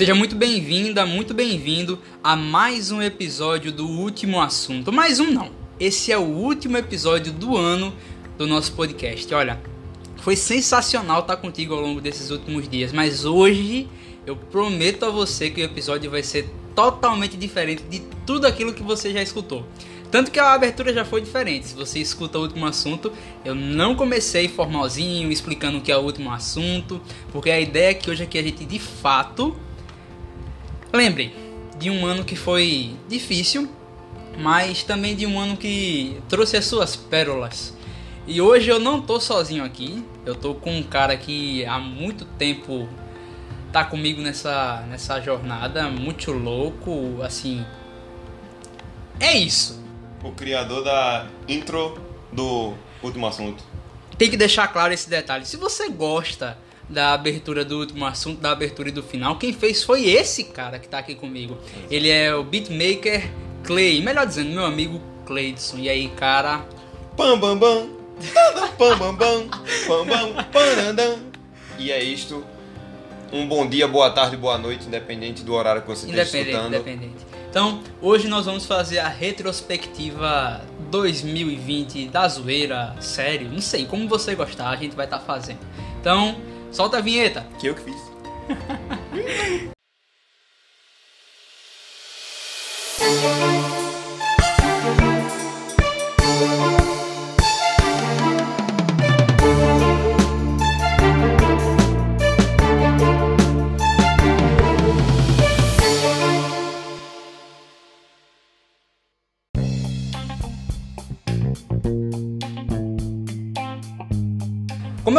Seja muito bem-vinda, muito bem-vindo a mais um episódio do Último Assunto. Mais um não. Esse é o último episódio do ano do nosso podcast. Olha, foi sensacional estar contigo ao longo desses últimos dias, mas hoje eu prometo a você que o episódio vai ser totalmente diferente de tudo aquilo que você já escutou. Tanto que a abertura já foi diferente. Se você escuta o último assunto, eu não comecei formalzinho, explicando o que é o último assunto, porque a ideia é que hoje aqui a gente de fato lembre de um ano que foi difícil, mas também de um ano que trouxe as suas pérolas. E hoje eu não tô sozinho aqui, eu tô com um cara que há muito tempo tá comigo nessa, nessa jornada, muito louco, assim. É isso o criador da intro do último assunto. Tem que deixar claro esse detalhe. Se você gosta da abertura do último assunto, da abertura e do final, quem fez foi esse cara que tá aqui comigo. Ele é o beatmaker Clay, melhor dizendo, meu amigo Cleidson. E aí, cara? Pam bam bam. Pam bam bam. Pam bam pam E é isto. Um bom dia, boa tarde, boa noite, independente do horário que você esteja escutando. Independente. Então, hoje nós vamos fazer a retrospectiva 2020 da zoeira, sério, não sei, como você gostar, a gente vai estar tá fazendo. Então, solta a vinheta. Que eu que fiz.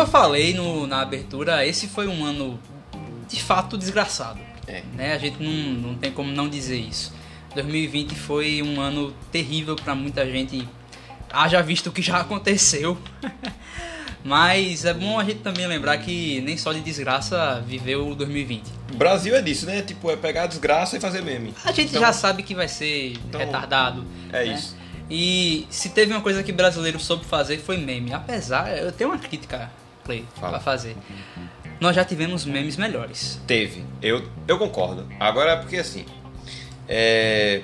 eu falei no, na abertura, esse foi um ano de fato desgraçado. É. Né? A gente não, não tem como não dizer isso. 2020 foi um ano terrível para muita gente. Haja visto o que já aconteceu. Mas é bom a gente também lembrar que nem só de desgraça viveu o 2020. O Brasil é disso, né? Tipo, é pegar a desgraça e fazer meme. A gente então, já sabe que vai ser então, retardado. É né? isso. E se teve uma coisa que brasileiro soube fazer foi meme. Apesar, eu tenho uma crítica Play Fala. pra fazer. Nós já tivemos memes melhores. Teve, eu, eu concordo. Agora, porque assim, é,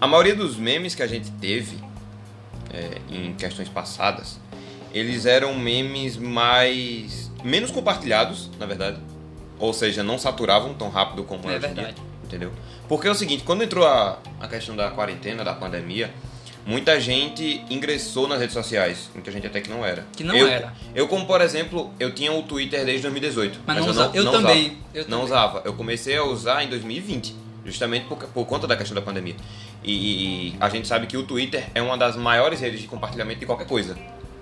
a maioria dos memes que a gente teve é, em questões passadas, eles eram memes mais. menos compartilhados, na verdade. Ou seja, não saturavam tão rápido como é hoje verdade. Dia, entendeu? Porque é o seguinte, quando entrou a, a questão da quarentena, da pandemia, muita gente ingressou nas redes sociais. Muita gente até que não era. Que não eu, era. Eu, como por exemplo, eu tinha o Twitter desde 2018. Mas, mas não, usava. Eu, não, também. Usava. Eu não também. usava. Eu comecei a usar em 2020. Justamente por, por conta da questão da pandemia. E, e a gente sabe que o Twitter é uma das maiores redes de compartilhamento de qualquer coisa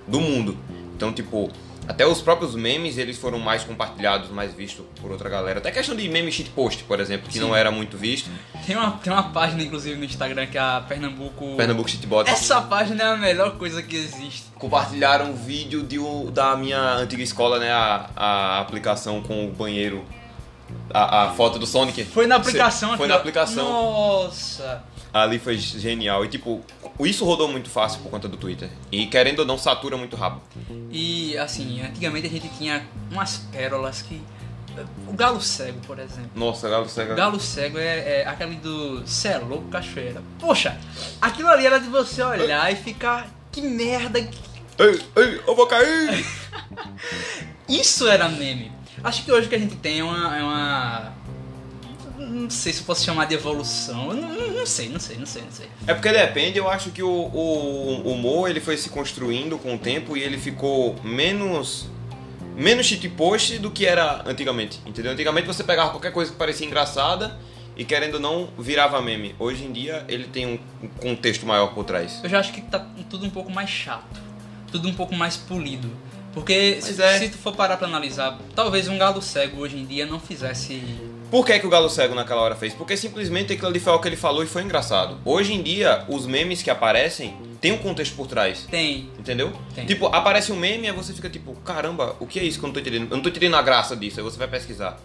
do mundo. Então, tipo, até os próprios memes, eles foram mais compartilhados, mais vistos por outra galera. Até questão de meme shitpost, por exemplo, que Sim. não era muito visto. Tem uma, tem uma página, inclusive, no Instagram que é a Pernambuco... Pernambuco Shitbot. Essa página é a melhor coisa que existe. Compartilharam um vídeo de, da minha antiga escola, né? A, a aplicação com o banheiro. A, a foto do Sonic. Foi na aplicação? Foi na aplicação. Nossa! Ali foi genial. E tipo, isso rodou muito fácil por conta do Twitter. E querendo ou não, satura muito rápido. E assim, antigamente a gente tinha umas pérolas que. O Galo Cego, por exemplo. Nossa, Galo Cego. Galo Cego é, é aquele do Cê é louco, cachoeira. Poxa, aquilo ali era de você olhar e ficar. Que merda. Ei, ei, eu vou cair! Isso era meme. Acho que hoje o que a gente tem é uma, é uma não sei se posso chamar de evolução. Não, não, sei, não sei, não sei, não sei. É porque depende, eu acho que o, o, humor ele foi se construindo com o tempo e ele ficou menos menos shitpost do que era antigamente, entendeu? Antigamente você pegava qualquer coisa que parecia engraçada e querendo ou não virava meme. Hoje em dia ele tem um, um contexto maior por trás. Eu já acho que tá tudo um pouco mais chato, tudo um pouco mais polido. Porque se, é. se, tu for parar pra analisar, talvez um galo cego hoje em dia não fizesse por que, que o Galo Cego naquela hora fez? Porque simplesmente aquilo ali foi o que ele falou e foi engraçado. Hoje em dia, os memes que aparecem tem um contexto por trás. Tem. Entendeu? Tem. Tipo, aparece um meme e você fica tipo, caramba, o que é isso que eu não tô entendendo? Eu não tô entendendo a graça disso. Aí você vai pesquisar.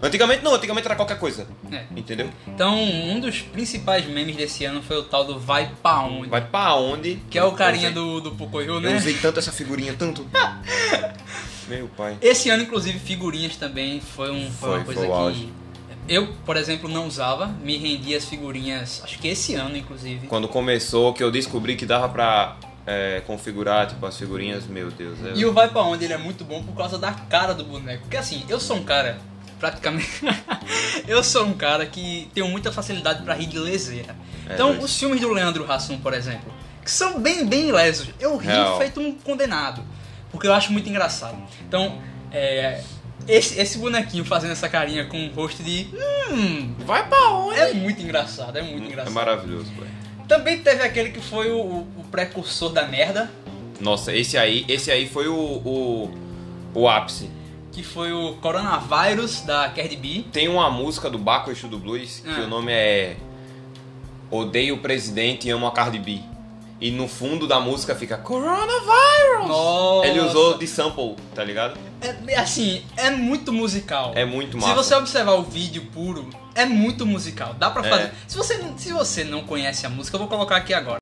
Antigamente não, antigamente era qualquer coisa. É. Entendeu? Então, um dos principais memes desse ano foi o tal do Vai Pra Onde. Vai Pra Onde. Que é o carinha do, do Pocoyo, né? Eu usei tanto essa figurinha, tanto. Meu pai. Esse ano, inclusive, figurinhas também foi, um, foi, foi uma coisa foi que Eu, por exemplo, não usava, me rendia as figurinhas, acho que esse ano, inclusive. Quando começou, que eu descobri que dava pra é, configurar, tipo, as figurinhas, meu Deus. É... E o Vai Pra Onde ele é muito bom por causa da cara do boneco. Porque assim, eu sou um cara, praticamente. eu sou um cara que tenho muita facilidade pra rir de leseira. É, então, dois. os filmes do Leandro Hassum, por exemplo, que são bem, bem lesos, eu ri Real. feito um condenado. Porque eu acho muito engraçado. Então, é. Esse, esse bonequinho fazendo essa carinha com o rosto de. Hum. Vai pra onde? É muito engraçado, é muito É engraçado. maravilhoso, pô. Também teve aquele que foi o, o- o precursor da merda, Nossa, esse aí, esse aí foi o, o, o ápice. que foi o Coronavírus da Cardi B. Tem uma música do Baco Exu do Blues que Ah. o nome é Odeio o Presidente e Amo a Cardi B. E no fundo da música fica Coronavirus! Nossa. Ele usou de sample, tá ligado? É, assim, é muito musical. É muito Se massa. você observar o vídeo puro, é muito musical. Dá pra É. fazer. Se, você, se você não conhece a música, eu vou colocar aqui agora.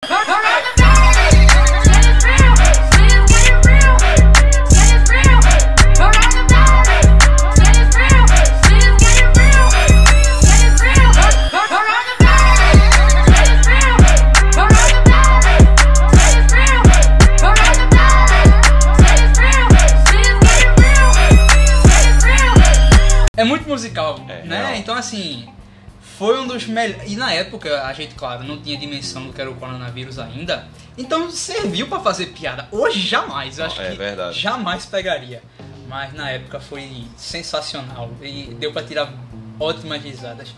É muito musical, É, né? real. Então, assim, foi um dos melhores. E na época, a gente, claro, não tinha dimensão do que era o coronavírus ainda. Então, serviu pra fazer piada. Hoje, jamais. Eu acho É que verdade. jamais pegaria. Mas na época foi sensacional. E deu pra tirar ótimas risadas.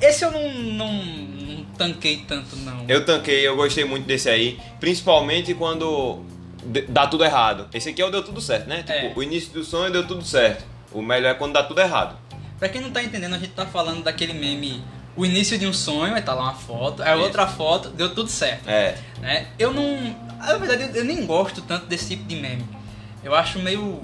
Esse eu não, não, não tanquei tanto, não. Eu tanquei, eu gostei muito desse aí. Principalmente quando dá tudo errado. Esse aqui é o deu tudo certo, né? Tipo, É. o início do sonho deu tudo certo. O melhor é quando dá tudo errado. Pra quem não tá entendendo, a gente tá falando daquele meme. O início de um sonho, aí tá lá uma foto, aí Isso. outra foto, deu tudo certo. É. né? Eu não. Na verdade, eu- eu nem gosto tanto desse tipo de meme. Eu acho meio.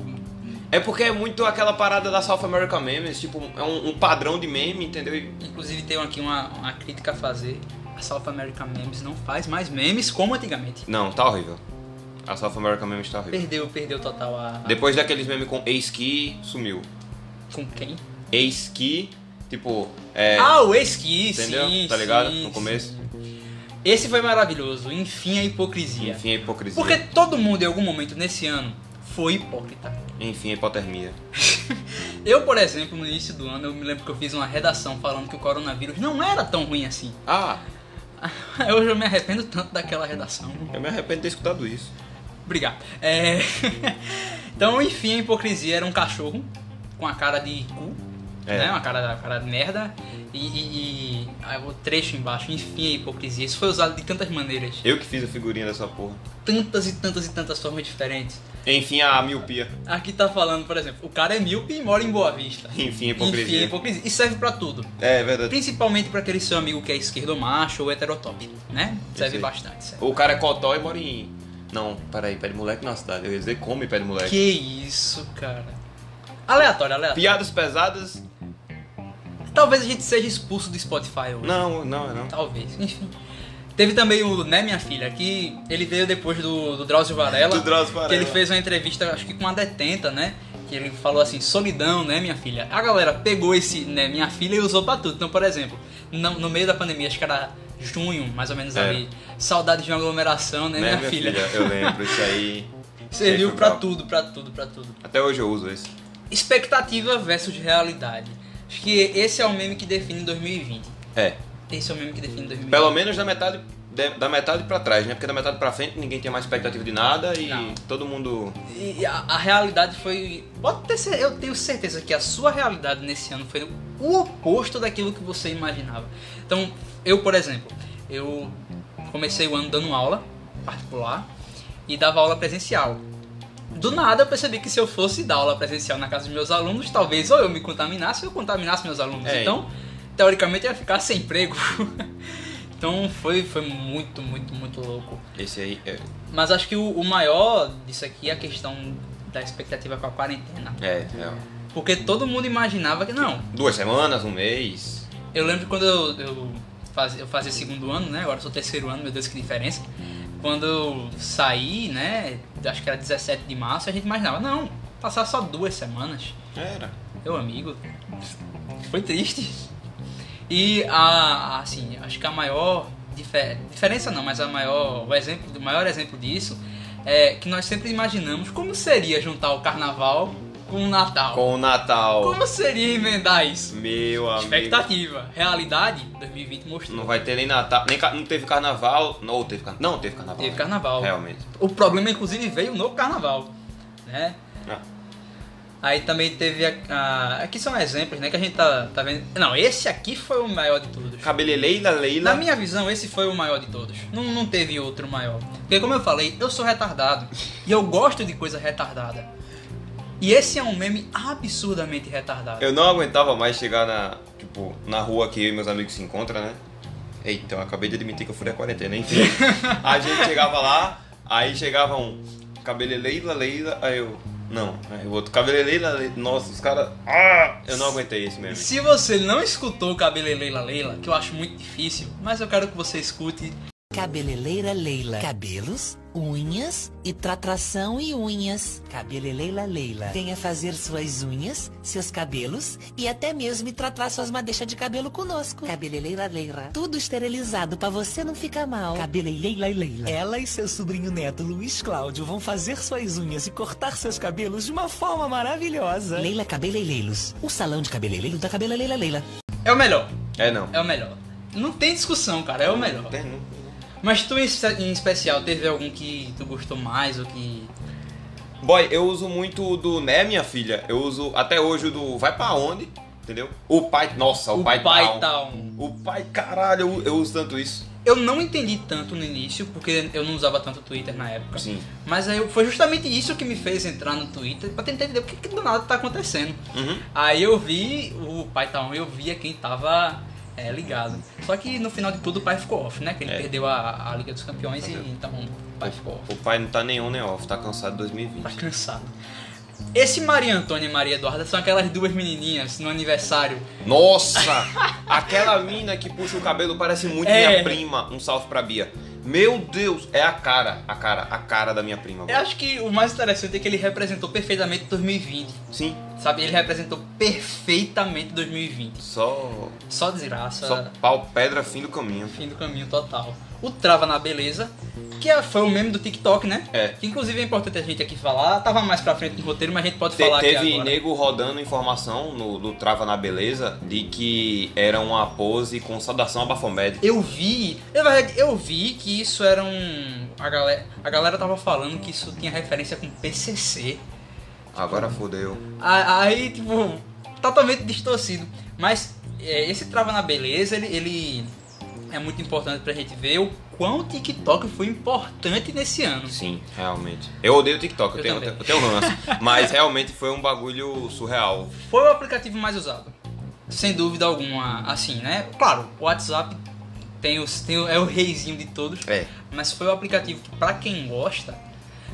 É porque é muito aquela parada da South America Memes, tipo, é um, um padrão de meme, entendeu? Inclusive, tenho aqui uma, uma crítica a fazer. A South American Memes não faz mais memes como antigamente. Não, tá horrível. A South America Memes tá horrível. Perdeu, perdeu total a. Depois daqueles memes com ex-ski, sumiu. Com quem? Ex-ski, tipo, é. Ah, o Esqui, Entendeu? sim. Tá ligado? sim, No começo. sim. Esse foi maravilhoso. Enfim, a hipocrisia. Enfim, a hipocrisia. Porque todo mundo, em algum momento nesse ano, foi hipócrita. Enfim, a hipotermia. Eu, por exemplo, no início do ano, eu me lembro que eu fiz uma redação falando que o coronavírus não era tão ruim assim. Ah, Hoje eu me arrependo tanto daquela redação. eu me arrependo de ter escutado isso. Obrigado. É... então, enfim, a hipocrisia era um cachorro com a cara de cu, É. né? Uma cara, cara de merda. E, e- e o trecho embaixo, enfim, a hipocrisia. Isso foi usado de tantas maneiras. Eu que fiz a figurinha dessa porra. Tantas e tantas e tantas formas diferentes. Enfim, a miopia. Aqui tá falando, por exemplo, o cara é míope e mora em Boa Vista. Enfim, a Enfim, a hipocrisia. hipocrisia. E serve pra tudo. É, verdade. Principalmente pra aquele seu amigo que é esquerdomacho ou heterotop, né? Serve bastante. Serve. O cara é cotó e mora em. Não, peraí, pé de moleque na cidade. Eu ia dizer come pé de moleque. Que isso, cara. Aleatório, aleatório. Piadas pesadas? Talvez a gente seja expulso do Spotify hoje. Não, não, não. Talvez, enfim. Teve também o Né Minha Filha, que ele veio depois do, do Drauzio Varela. Do Drauzio Que Varela. ele fez uma entrevista, acho que com uma detenta, né? Que ele falou assim, solidão, né, minha filha? A galera pegou esse, né, minha filha e usou pra tudo. Então, por exemplo, no, no meio da pandemia, acho que era junho, mais ou menos É. ali, saudade de uma aglomeração, né, Né, minha, filha? Eu lembro, isso aí. Serviu brabo. tudo, pra tudo, pra tudo. Até hoje eu uso esse. Expectativa versus realidade. Acho que esse é o meme que define 2020. É. Esse é o meme que define 2020. Pelo menos da metade, de- da metade pra trás, né? Porque da metade pra frente ninguém tinha mais expectativa de nada e Não. todo mundo. E a, a realidade foi. Pode ter eu tenho certeza que a sua realidade nesse ano foi o oposto daquilo que você imaginava. Então, eu, por exemplo, eu comecei o ano dando aula particular e dava aula presencial. Do nada eu percebi que se eu fosse dar aula presencial na casa dos meus alunos, talvez ou eu me contaminasse ou eu contaminasse meus alunos. É. Então, teoricamente eu ia ficar sem emprego. então foi, foi muito, muito, muito louco. Esse aí é. Mas acho que o, o maior disso aqui é a questão da expectativa com a quarentena. É, é. Porque todo mundo imaginava que não. Duas semanas, um mês. Eu lembro quando eu, eu, fazia, eu fazia segundo ano, né? Agora sou terceiro ano, meu Deus, que diferença. Quando eu saí, né? Acho que era 17 de março, a gente imaginava, não, passar só duas semanas. Era. Meu amigo, Foi triste. E a, assim, acho que a maior difer- diferença não, mas a maior, o exemplo, o maior exemplo disso é que nós sempre imaginamos como seria juntar o carnaval com o Natal. Com o Natal. Como seria emendar isso? Meu amigo. Expectativa, realidade, 2020 mostrou. Não vai ter nem Natal, nem não teve carnaval. Não, teve carnaval. Não, teve carnaval. Teve carnaval. Realmente. O problema, inclusive, veio no carnaval, né? Ah, Aí também teve a, a- aqui são exemplos, né, que a gente tá, tá vendo. Não, esse aqui foi o maior de todos. Cabeleleila, Leila. Na minha visão, esse foi o maior de todos. Não, não teve outro maior. Porque como eu falei, eu sou retardado e eu gosto de coisa retardada. E esse é um meme absurdamente retardado. Eu não aguentava mais chegar na, tipo, na rua que eu e meus amigos se encontram, né? Eita, eu acabei de admitir que eu fui da quarentena, enfim. a gente chegava lá, aí chegava um cabeleleila, Leila, aí eu. Não, aí o outro cabeleleila, Leila. Nossa, os caras. Ah! Eu não aguentei esse meme. Se você não escutou o Cabeleleila Leila, que eu acho muito difícil, mas eu quero que você escute. Cabeleleira Leila. Cabelos, unhas e tratração e unhas. Cabeleleira Leila. Venha fazer suas unhas, seus cabelos e até mesmo tratar suas madeixas de cabelo conosco. Cabeleleira Leila. Tudo esterilizado pra você não ficar mal. Cabeleleira Leila. Ela e seu sobrinho neto Luiz Cláudio vão fazer suas unhas e cortar seus cabelos de uma forma maravilhosa. Leila Cabeleireiros. O salão de cabeleireiro da Cabeleleira Leila. É o melhor. É não. É o melhor. Não tem discussão, cara. É o melhor. Tem, não. Mas tu em espe- em especial, teve algum que tu gostou mais ou que. Boy, eu uso muito do Né, minha filha. Eu uso até hoje o do Vai pra onde? Entendeu? O pai. Nossa, o, pai, pai tal. tal. O pai, caralho, eu, eu uso tanto isso. Eu não entendi tanto no início, porque eu não usava tanto Twitter na época. Sim. Mas aí foi justamente isso que me fez entrar no Twitter pra tentar entender o que, que do nada tá acontecendo. Uhum. Aí eu vi o pai tal, eu via quem tava é, ligado. Só que no final de tudo o pai ficou off, né? Que ele É. perdeu a, a Liga dos Campeões e então o pai ficou off. O pai não tá nem on nem off, tá cansado de 2020. Tá cansado. Esse Maria Antônia e Maria Eduarda são aquelas duas menininhas no aniversário. Nossa! aquela mina que puxa o cabelo parece muito É. minha prima. Um salve pra Bia. Meu Deus, é a cara, a cara, a cara da minha prima. Eu acho que o mais interessante é que ele representou perfeitamente 2020. Sim, Sabe, ele representou perfeitamente 2020. só, Só desgraça. só pau, pedra, fim do caminho. Fim do caminho total. O Trava na Beleza, que é- foi o meme do TikTok, né? É. Que inclusive é importante a gente aqui falar. Tava mais pra frente no roteiro, mas a gente pode Te- falar aqui teve nego rodando informação no, do Trava na Beleza de que era uma pose com saudação a Bafomed. Eu vi, na verdade, eu vi que isso era um. A galera, a galera tava falando que isso tinha referência com PCC. Agora fodeu. Aí, tipo, totalmente distorcido. Mas é, esse Trava na Beleza, ele, ele é muito importante pra gente ver o quão o TikTok foi importante nesse ano. Sim, realmente. Eu odeio o TikTok, eu, Eu tenho, eu tenho ranço. mas realmente foi um bagulho surreal. Foi o aplicativo mais usado. Sem dúvida alguma, assim, né? Claro, o WhatsApp tem os, tem é o reizinho de todos. É. Mas foi o aplicativo que, pra quem gosta.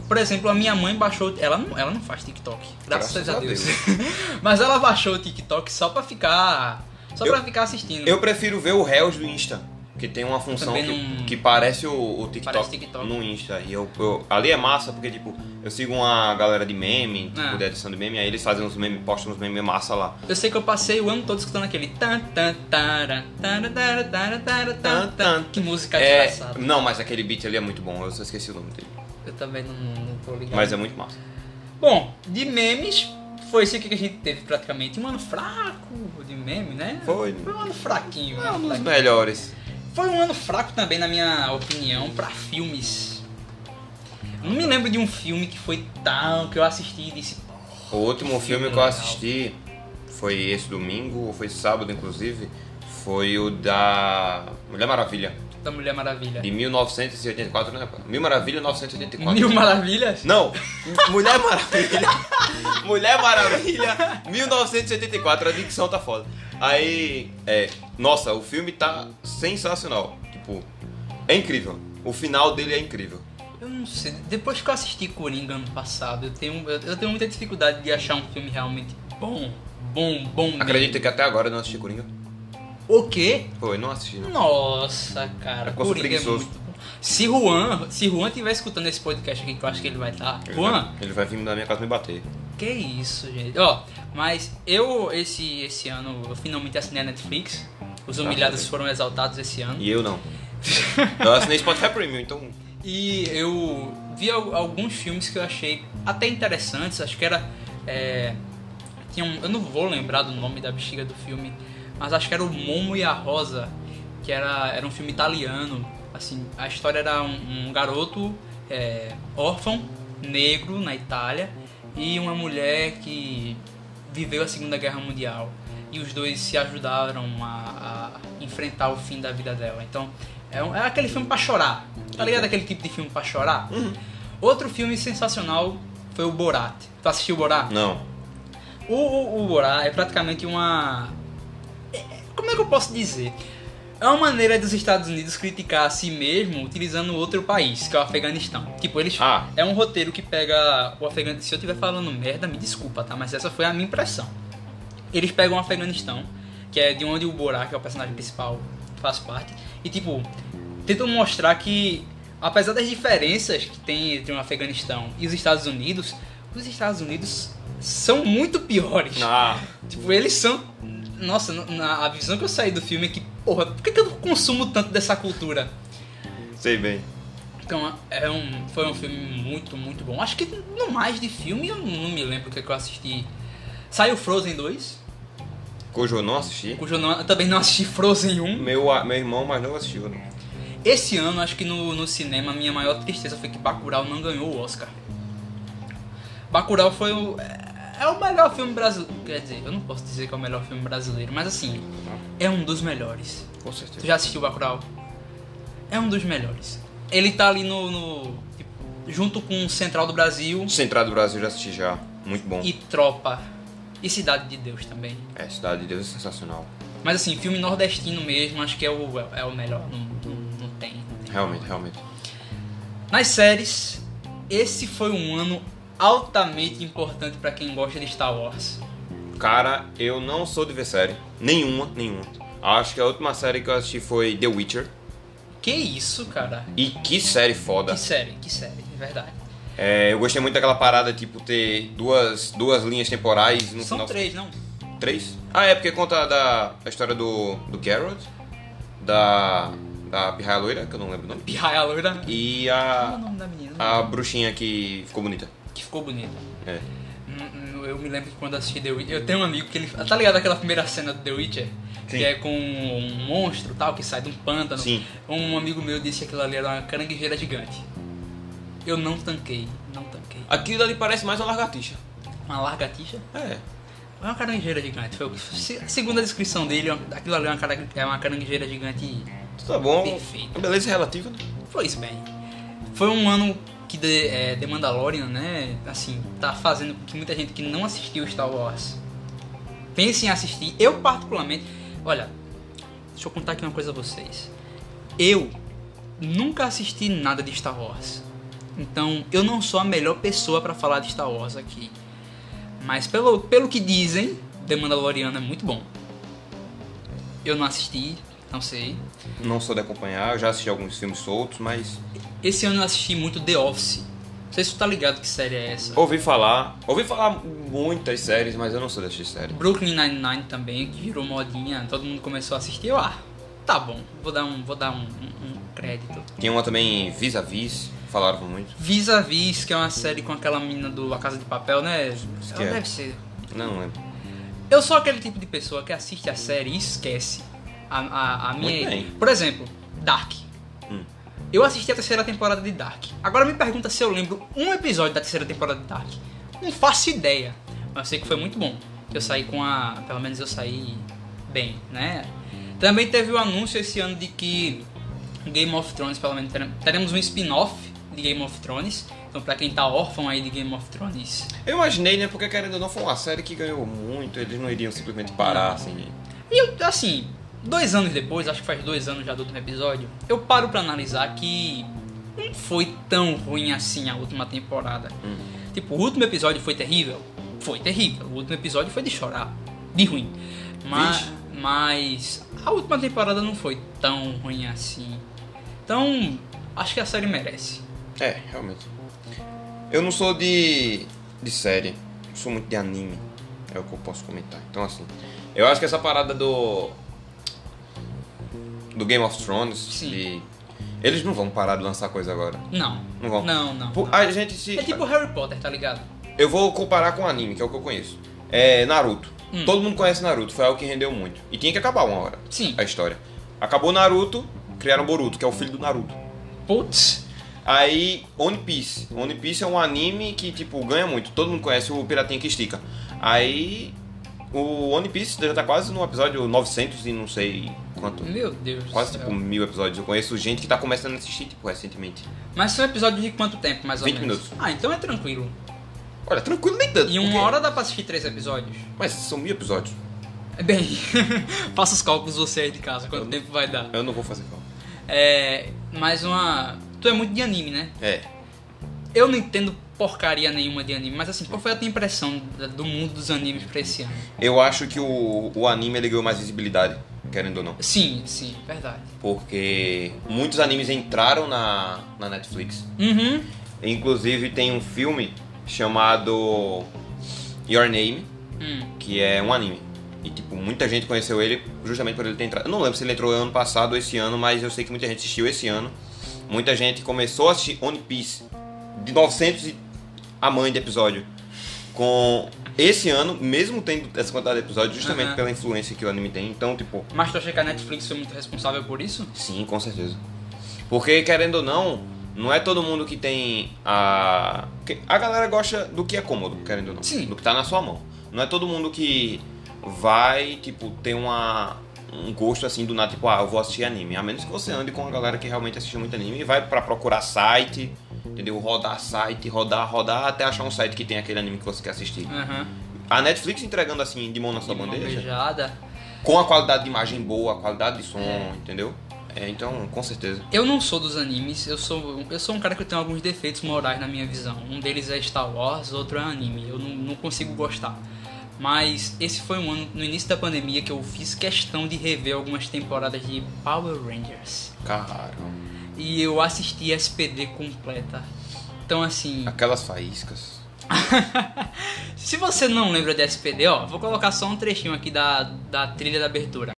Por exemplo, a minha mãe baixou. Ela não, ela não faz TikTok. Graças, Graças a Deus. Deus. mas ela baixou o TikTok só pra ficar. Só Eu- pra ficar assistindo. Eu prefiro ver o Reels do Insta, que tem uma função que, não- que parece o, o TikTok, Parece TikTok. no Insta. E eu, eu- ali é massa porque, tipo, eu sigo uma galera de meme, tipo, Ah. de edição de meme, aí eles fazem uns memes, postam uns memes massa lá. Eu sei que eu passei o ano todo escutando aquele. Que música É, desgraçada. não, mas aquele beat ali é muito bom, eu só esqueci o nome dele. Eu também não, não tô ligado. Mas é muito massa. Bom, de memes, foi isso aqui que a gente teve praticamente. Um ano fraco de meme, né? Foi. Foi um ano fraquinho. É né? um dos melhores. Foi um ano fraco também, na minha opinião, pra filmes. Não me lembro de um filme que foi tão que eu assisti e disse. O último filme que eu assisti foi esse domingo, ou foi sábado inclusive, foi o da Mulher Maravilha, Da Mulher Maravilha. de 1984, né? Mil Maravilha 1984. Mil Maravilhas? Não, Mulher Maravilha. Mulher Maravilha 1984, a dicção tá foda. Aí, é, nossa, o filme tá sensacional. Tipo, é incrível. O final dele é incrível. Eu não sei. Depois que eu assisti Coringa ano passado, eu tenho, eu, tenho muita dificuldade de achar um filme realmente bom. Bom, bom. Acredita que até agora eu não assisti Coringa? O quê? Foi, não assisti não. Nossa, cara. É Coringa é muito bom. Se Juan, se Juan estiver escutando esse podcast aqui, que eu acho que ele vai estar. Ele Juan, vai, ele vai vir na minha casa me bater. Que isso, gente. Ó, mas eu, esse, esse ano, eu finalmente assinei a Netflix. Os humilhados foram exaltados esse ano. E eu não. Eu assinei Spotify Premium, então. E eu vi al- alguns filmes que eu achei até interessantes. Acho que era. é, tinha um- eu não vou lembrar do nome da bexiga do filme, mas acho que era o Momo e a Rosa, que era, era um filme italiano. Assim, a história era um, um garoto é, órfão, negro na Itália, e uma mulher que viveu a Segunda Guerra Mundial. E os dois se ajudaram a, a enfrentar o fim da vida dela. Então, é, um- é aquele filme pra chorar. Tá ligado aquele tipo de filme pra chorar? Outro filme sensacional foi o Borat. Tu assistiu o Borat? Não. O, o, o Borat é praticamente uma. é- Como é que eu posso dizer? É uma maneira dos Estados Unidos criticar a si mesmo utilizando outro país, que é o Afeganistão. Tipo, eles. Ah. É um roteiro que pega o Afeganistão. Se eu estiver falando merda, me desculpa, tá? Mas essa foi a minha impressão. Eles pegam o Afeganistão, que é de onde o Borat, que é o personagem principal, faz parte, e tipo, tentam mostrar que, apesar das diferenças que tem entre o Afeganistão e os Estados Unidos, os Estados Unidos são muito piores. Ah, Tipo, eles são. Nossa, na, a visão que eu saí do filme é que, porra, por que, que eu consumo tanto dessa cultura? sei bem. Então, é um, foi um filme muito, muito bom. Acho que no mais de filme, eu não me lembro o que, que eu assisti. Saiu Frozen 2, Cujo eu não assisti. cujo eu, não- eu também não assisti Frozen 1. Meu, meu irmão mais novo assistiu. Não. Esse ano, acho que no, no cinema, a minha maior tristeza foi que Bacurau não ganhou o Oscar. Bacurau foi o... É, é o melhor filme brasileiro. Quer dizer, eu não posso dizer que é o melhor filme brasileiro, mas assim, é um dos melhores. Com Tu certeza. já assistiu Bacurau? É um dos melhores. Ele tá ali no... no- tipo, junto com Central do Brasil Central do Brasil já assisti já. Muito bom. e Tropa. E Cidade de Deus também. É, Cidade de Deus é sensacional. Mas assim, filme nordestino mesmo, acho que é o, é o melhor. Não, não, não tem, não tem. Realmente, realmente. Nas séries, esse foi um ano altamente importante pra quem gosta de Star Wars. Cara, eu não sou de ver série. Nenhuma, nenhuma. Acho que a última série que eu assisti foi The Witcher. Que isso, cara? E que série foda. Que série, que série, de verdade. É, eu gostei muito daquela parada, tipo, ter duas, duas linhas temporais no São final. três, não? Três? Ah, é porque conta da, a história do, do Geralt, da, da Pirraia Loira, que eu não lembro o nome, Pirraia loira. e Qual é o a, nome da menina? a bruxinha que ficou bonita. Que ficou bonita. É. Hum, hum, Eu me lembro que quando assisti The Witcher, eu tenho um amigo que ele. Tá ligado aquela primeira cena do The Witcher? Sim. Que é com um monstro tal, que sai de um pântano. Sim. Um amigo meu disse que aquilo ali era uma caranguejeira gigante. Eu não tanquei, não tanquei. Aquilo ali parece mais uma lagartixa. Uma largatixa? É. É uma caranguejeira gigante. Foi, a descrição dele, aquilo ali é uma, cara- é uma caranguejeira gigante. Tá bom. Perfeito. Beleza relativa, né? Foi isso bem. Foi um ano que The, é, The Mandalorian, né? Assim, tá fazendo com que muita gente que não assistiu Star Wars pense em assistir. Eu, particularmente, olha, deixa eu contar aqui uma coisa a vocês. Eu nunca assisti nada de Star Wars. Então, eu não sou a melhor pessoa pra falar de Star Wars aqui. Mas pelo, pelo que dizem, The Mandalorian é muito bom. Eu não assisti, não sei. Não sou de acompanhar, já assisti alguns filmes soltos, mas Esse ano eu assisti muito The Office. Não sei se tu tá ligado que série é essa. ouvi falar, ouvi falar muitas séries, mas eu não sou de assistir série. Brooklyn Nine-Nine também, que virou modinha, todo mundo começou a assistir. Eu, ah, tá bom, vou dar um, vou dar um, um- um crédito. Tinha uma também Vis a Vis, falaram muito. Vis-a-Vis, que é uma série com aquela menina do A Casa de Papel, né? Ela é. deve ser. Não, lembro. Eu sou aquele tipo de pessoa que assiste a série e esquece a, a, a minha. Por exemplo, Dark. Hum. Eu assisti a terceira temporada de Dark. Agora me pergunta se eu lembro um episódio da terceira temporada de Dark. Não faço ideia. Mas eu sei que foi muito bom. Que eu saí com a. Pelo menos eu saí bem, né? Também teve o anúncio esse ano de que Game of Thrones, pelo menos, teremos um spin-off de Game of Thrones. Então, pra quem tá órfão aí de Game of Thrones, Eu imaginei, né? Porque querendo ou não, foi uma série que ganhou muito, eles não iriam simplesmente parar, assim. E eu, assim, dois anos depois, acho que faz dois anos já do último episódio, eu paro pra analisar que não foi tão ruim assim a última temporada. Tipo, o último episódio foi terrível? Foi terrível. O último episódio foi de chorar, de ruim. Mas, Vixe. mas a última temporada não foi tão ruim assim. Então, acho que a série merece. É, realmente. Eu não sou de, de série. sou muito de anime. É o que eu posso comentar. Então, assim, eu acho que essa parada do. do Game of Thrones. Sim. de- eles não vão parar de lançar coisa agora. Não. Não vão. Não, não. Pô, não. A gente se. É tipo Harry Potter, tá ligado? Eu vou comparar com anime, que é o que eu conheço. É Naruto. Hum. Todo mundo conhece Naruto, foi algo que rendeu muito. E tinha que acabar uma hora Sim. a história. Acabou Naruto, criaram Boruto, que é o filho do Naruto. Putz. Aí, One Piece. One Piece é um anime que, tipo, ganha muito. Todo mundo conhece o Piratinha que estica. Aí, o One Piece já tá quase no episódio 900 e não sei quanto. Meu Deus Quase, tipo, mil episódios. Eu conheço gente que tá começando a assistir, tipo, recentemente. Mas são episódios de quanto tempo, mais ou 20 menos? minutos. Ah, então é tranquilo. Olha, tranquilo nem tanto. E uma porque- hora dá pra assistir três episódios. Mas são mil episódios. É bem. Faça os cálculos você aí de casa, quanto tempo vai dar. Eu não vou fazer calma. É. Mais uma. Tu é muito de anime, né? É. Eu não entendo porcaria nenhuma de anime, mas assim, qual foi a tua impressão do mundo dos animes pra esse ano? Eu acho que o, o anime ele ganhou mais visibilidade, querendo ou não. Sim, sim, verdade. Porque muitos animes entraram na, na Netflix. Uhum. Inclusive tem um filme chamado Your Name, Hum. que é um anime. E tipo, muita gente conheceu ele justamente por ele ter entrado. Eu não lembro se ele entrou ano passado ou esse ano, mas eu sei que muita gente assistiu esse ano. Muita gente começou a assistir One Piece de 900 e a mãe de episódio com esse ano, mesmo tendo essa quantidade de episódios, justamente Aham. pela influência que o anime tem. Então, tipo, Mas tu acha que a Netflix foi muito responsável por isso? Sim, com certeza. Porque, querendo ou não, não é todo mundo que tem a. A galera gosta do que é cômodo, querendo ou não. Sim. Do que tá na sua mão. Não é todo mundo que vai, tipo, ter uma. Um gosto assim do nada, tipo, ah, eu vou assistir anime. A menos que você ande com a galera que realmente assiste muito anime e vai pra procurar site, entendeu? Rodar site, rodar, rodar, até achar um site que tem aquele anime que você quer assistir. Aham. A Netflix entregando assim de mão na sua De bandeja, beijada. com a qualidade de imagem boa, a qualidade de som, entendeu? É, então, com certeza. Eu não sou dos animes, eu sou, eu sou um cara que tem alguns defeitos morais na minha visão. Um deles é Star Wars, outro é anime. Eu não, não consigo gostar. Mas esse foi um ano, no início da pandemia, que eu fiz questão de rever algumas temporadas de Power Rangers. Caramba. E eu assisti SPD completa. Então, assim, Aquelas faíscas. se você não lembra de SPD, ó, vou colocar só um trechinho aqui da, da trilha da abertura.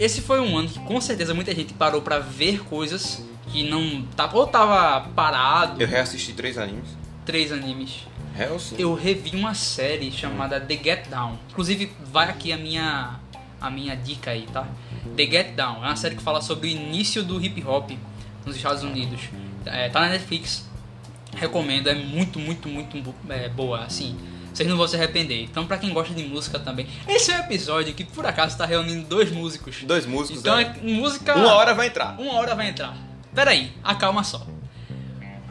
Esse foi um ano que com certeza muita gente parou pra ver coisas que não tava ou tava parado, Eu reassisti três animes. três animes. Real sim. Eu revi uma série chamada The Get Down. Inclusive vai aqui a minha a minha dica aí, tá? The Get Down é uma série que fala sobre o início do hip hop nos Estados Unidos. É, tá na Netflix. Recomendo, é muito, muito, muito é, boa, assim. Vocês não vão se arrepender. Então, pra quem gosta de música também, esse é um episódio que por acaso tá reunindo dois músicos. Dois músicos. Então é. é música. Uma hora vai entrar. Uma hora vai entrar. Peraí, acalma só.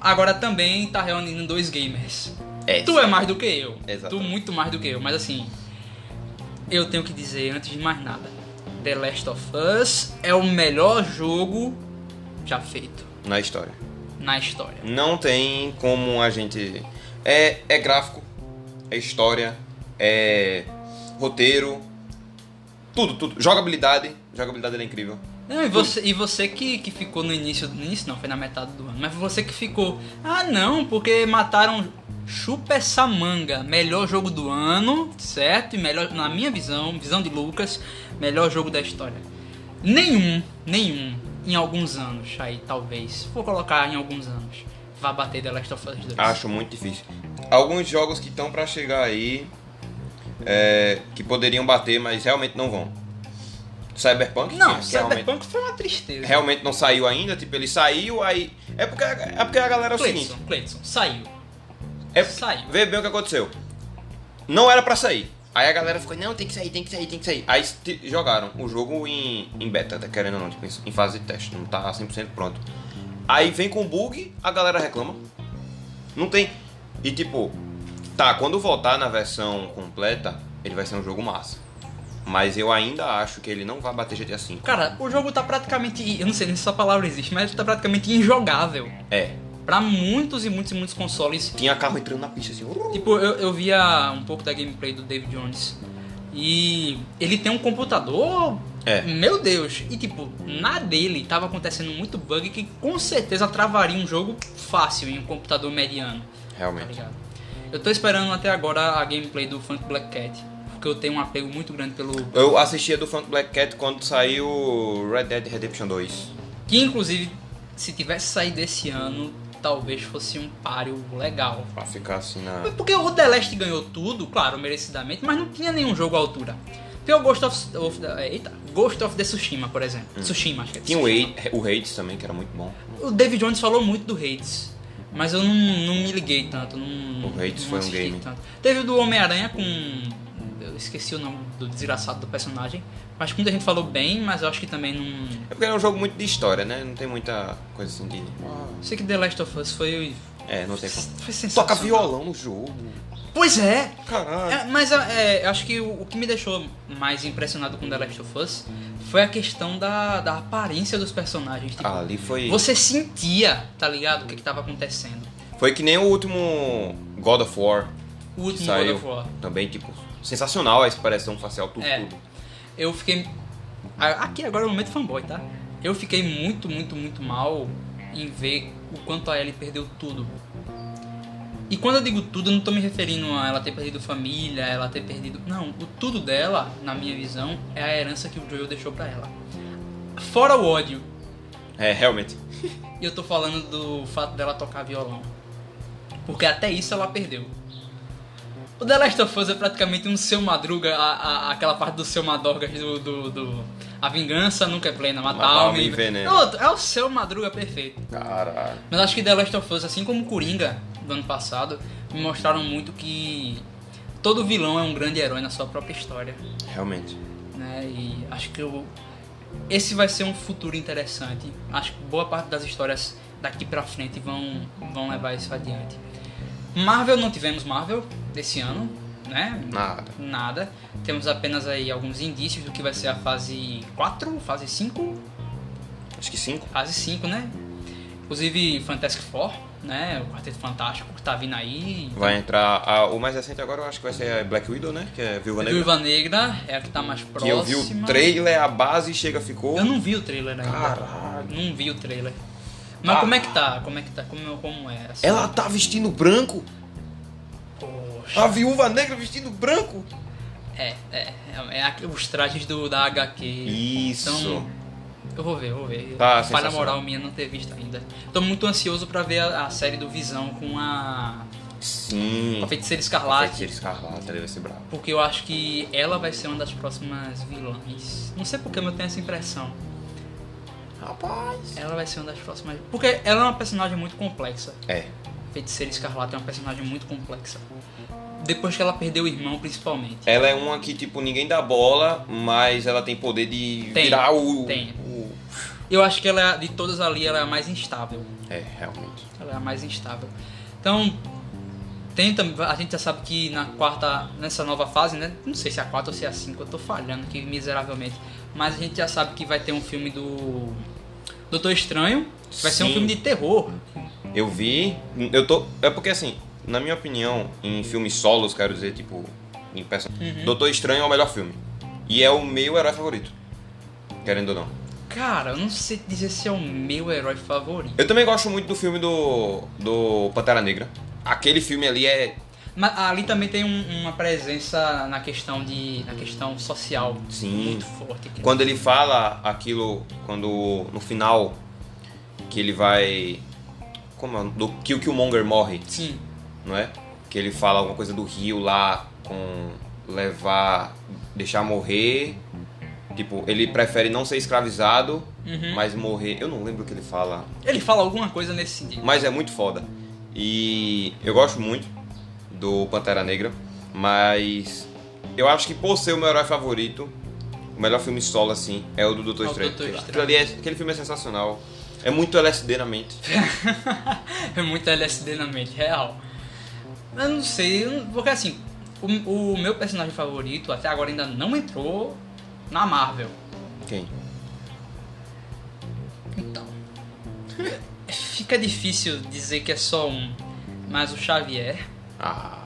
Agora também tá reunindo dois gamers. É. Tu é mais do que eu. Exatamente. Tu muito mais do que eu. Mas assim, eu tenho que dizer antes de mais nada: The Last of Us é o melhor jogo já feito Na história. na história. Não tem como a gente. É, é gráfico, é história, é roteiro, tudo, tudo. Jogabilidade. Jogabilidade é incrível. Não, e você, e você que, que ficou no início, no início não, foi na metade do ano, mas você que ficou, ah não, porque mataram Chupa essa manga, melhor jogo do ano, certo? E melhor, na minha visão, visão de Lucas, melhor jogo da história. Nenhum, nenhum, em alguns anos, aí talvez, vou colocar em alguns anos, vai bater The Last of Us 2. Acho muito difícil. Alguns jogos que estão pra chegar aí, é, que poderiam bater, mas realmente não vão. Cyberpunk? Não, que Cyberpunk foi uma tristeza. realmente não saiu ainda, tipo, ele saiu, aí. É porque, é porque a galera é o seguinte. Cleidson, Cleidson, saiu. É, Saiu. Vê bem o que aconteceu. Não era pra sair. Aí a galera ficou, não, tem que sair, tem que sair, tem que sair. Aí jogaram o jogo em, em beta, tá querendo ou não, tipo, em fase de teste, não tá 100% pronto. Aí vem com bug, a galera reclama. Não tem. E tipo, tá, quando voltar na versão completa, ele vai ser um jogo massa. Mas eu ainda acho que ele não vai bater GTA V. Cara, o jogo tá praticamente. Eu não sei nem se essa palavra existe, mas ele tá praticamente injogável. É. Pra muitos e muitos e muitos consoles. Tinha carro entrando na pista assim. uh, Tipo, eu, eu via um pouco da gameplay do David Jones. E ele tem um computador. É. Meu Deus! E tipo, na dele tava acontecendo muito bug que com certeza travaria um jogo fácil em um computador mediano. Tá Realmente. ligado? Eu tô esperando até agora a gameplay do Funk Black Cat. Porque eu tenho um apego muito grande pelo. Eu assistia do Funk Black Cat quando saiu Red Dead Redemption 2. Que inclusive, se tivesse saído esse ano, talvez fosse um páreo legal. Pra ficar assim na. Porque o The Last ganhou tudo, claro, merecidamente, mas não tinha nenhum jogo à altura. Tem o Ghost of, of the, eita, Ghost of the Tsushima, por exemplo. Tsushima, acho que é Hum. Tinha o. Hades, o Hades também, que era muito bom. O David Jones falou muito do Hades. Mas eu não, não me liguei tanto. Não, O Hades foi um game. Tanto. Teve o do Homem-Aranha com. Eu esqueci o nome do desgraçado do personagem. Acho que muita gente falou bem, mas eu acho que também não. É porque é um jogo muito de história, né? Não tem muita coisa assim de. Eu sei que The Last of Us foi. É, não tem como. Foi sensacional. Toca violão no jogo. Pois é! Caralho. É, mas é, eu acho que o, o que me deixou mais impressionado com The Last of Us foi a questão da, da aparência dos personagens. Tipo, Ali foi. Você sentia, tá ligado? O que, que tava acontecendo. Foi que nem o último God of War. O último saiu. God of War. Também, tipo, sensacional a expressão facial, tudo, É. tudo. Eu fiquei. Aqui agora é o momento fanboy, tá? Eu fiquei muito, muito, muito mal em ver o quanto a Ellie perdeu tudo. E quando eu digo tudo, eu não tô me referindo a ela ter perdido família, ela ter perdido. Não, o tudo dela, na minha visão, é a herança que o Joel deixou pra ela. Fora o ódio. É, realmente. E eu tô falando do fato dela tocar violão. Porque até isso ela perdeu. O The Last of Us é praticamente um seu madruga, a, a- aquela parte do seu Madorgas do, do, do- A vingança nunca é plena, matar Matar É o seu madruga perfeito. Caralho. Mas acho que The Last of Us, assim como Coringa do ano passado, me mostraram muito que todo vilão é um grande herói na sua própria história. Realmente. né? E acho que eu, esse vai ser um futuro interessante. Acho que boa parte das histórias daqui pra frente vão, vão levar isso adiante. Marvel não tivemos Marvel desse ano, né? Nada. Nada. Temos apenas aí alguns indícios do que vai ser a fase 4, fase 5, Acho que cinco. fase 5, né? Inclusive Fantastic Four, né? O Quarteto Fantástico que tá vindo aí. Vai entrar. a- o mais recente agora eu acho que vai ser Black Widow, né? Que é Viúva Negra. Viúva Negra é a que tá mais Que próxima. eu vi o trailer, a base chega, ficou. Eu não vi o trailer ainda. Caralho. Não vi o trailer. Mas Ah. como é que tá? Como é que tá? Como, como é? assim? Ela tá vestindo branco? Poxa. A viúva negra vestindo branco? É, é. É, é os trajes do, da HQ. Isso. Então, eu vou ver, eu vou ver. Tá, Falha moral minha não ter visto ainda. Tô muito ansioso pra ver a, a série do Visão com a, Sim. com a Feiticeira Escarlate. Feiticeira Escarlate, ele vai ser bravo. Porque eu acho que ela vai ser uma das próximas vilãs. Não sei porque, mas eu tenho essa impressão. Rapaz. Ela vai ser uma das próximas. Porque ela é uma personagem muito complexa. É. Feiticeira Escarlate é uma personagem muito complexa. Depois que ela perdeu o irmão, principalmente. Ela é uma que, tipo, ninguém dá bola, mas ela tem poder de Tem, virar o. tem. o- Eu acho que ela, de todas ali, ela é a mais instável. É, realmente. Ela é a mais instável. Então, tenta, a gente já sabe que na quarta, nessa nova fase, né? Não sei se é a quarta ou se é a cinco, eu tô falhando aqui miseravelmente. Mas a gente já sabe que vai ter um filme do Doutor Estranho. que Vai ser um Sim. filme de terror. Eu vi. Eu tô. É porque assim, na minha opinião, em filmes solos, quero dizer, tipo. Em person... Uhum. Doutor Estranho é o melhor filme. E é o meu herói favorito. Querendo ou não. Cara, eu não sei dizer se é o meu herói favorito. Eu também gosto muito do filme do. do Pantera Negra. Aquele filme ali é. Mas ali também tem um- uma presença na questão de. na questão social Sim. muito forte. Quando ele fala aquilo. Quando. No final. Que ele vai. Como é? Do que o Killmonger morre. Sim. não é? Que ele fala alguma coisa do rio lá com levar, deixar morrer. Tipo, ele prefere não ser escravizado, Uhum. mas morrer. Eu não lembro o que ele fala, Ele fala alguma coisa nesse sentido. mas é muito foda. E eu gosto muito do Pantera Negra, mas eu acho que por ser o meu herói favorito, o melhor filme solo assim é o do Doutor É Estranho. Doutor Estranho. é- aquele filme é sensacional. É muito LSD na mente. é muito LSD na mente, real. Eu não sei, porque assim, O, o meu personagem favorito até agora ainda não entrou na Marvel. Quem? Então. Fica difícil dizer que é só um. Mas o Xavier. Ah,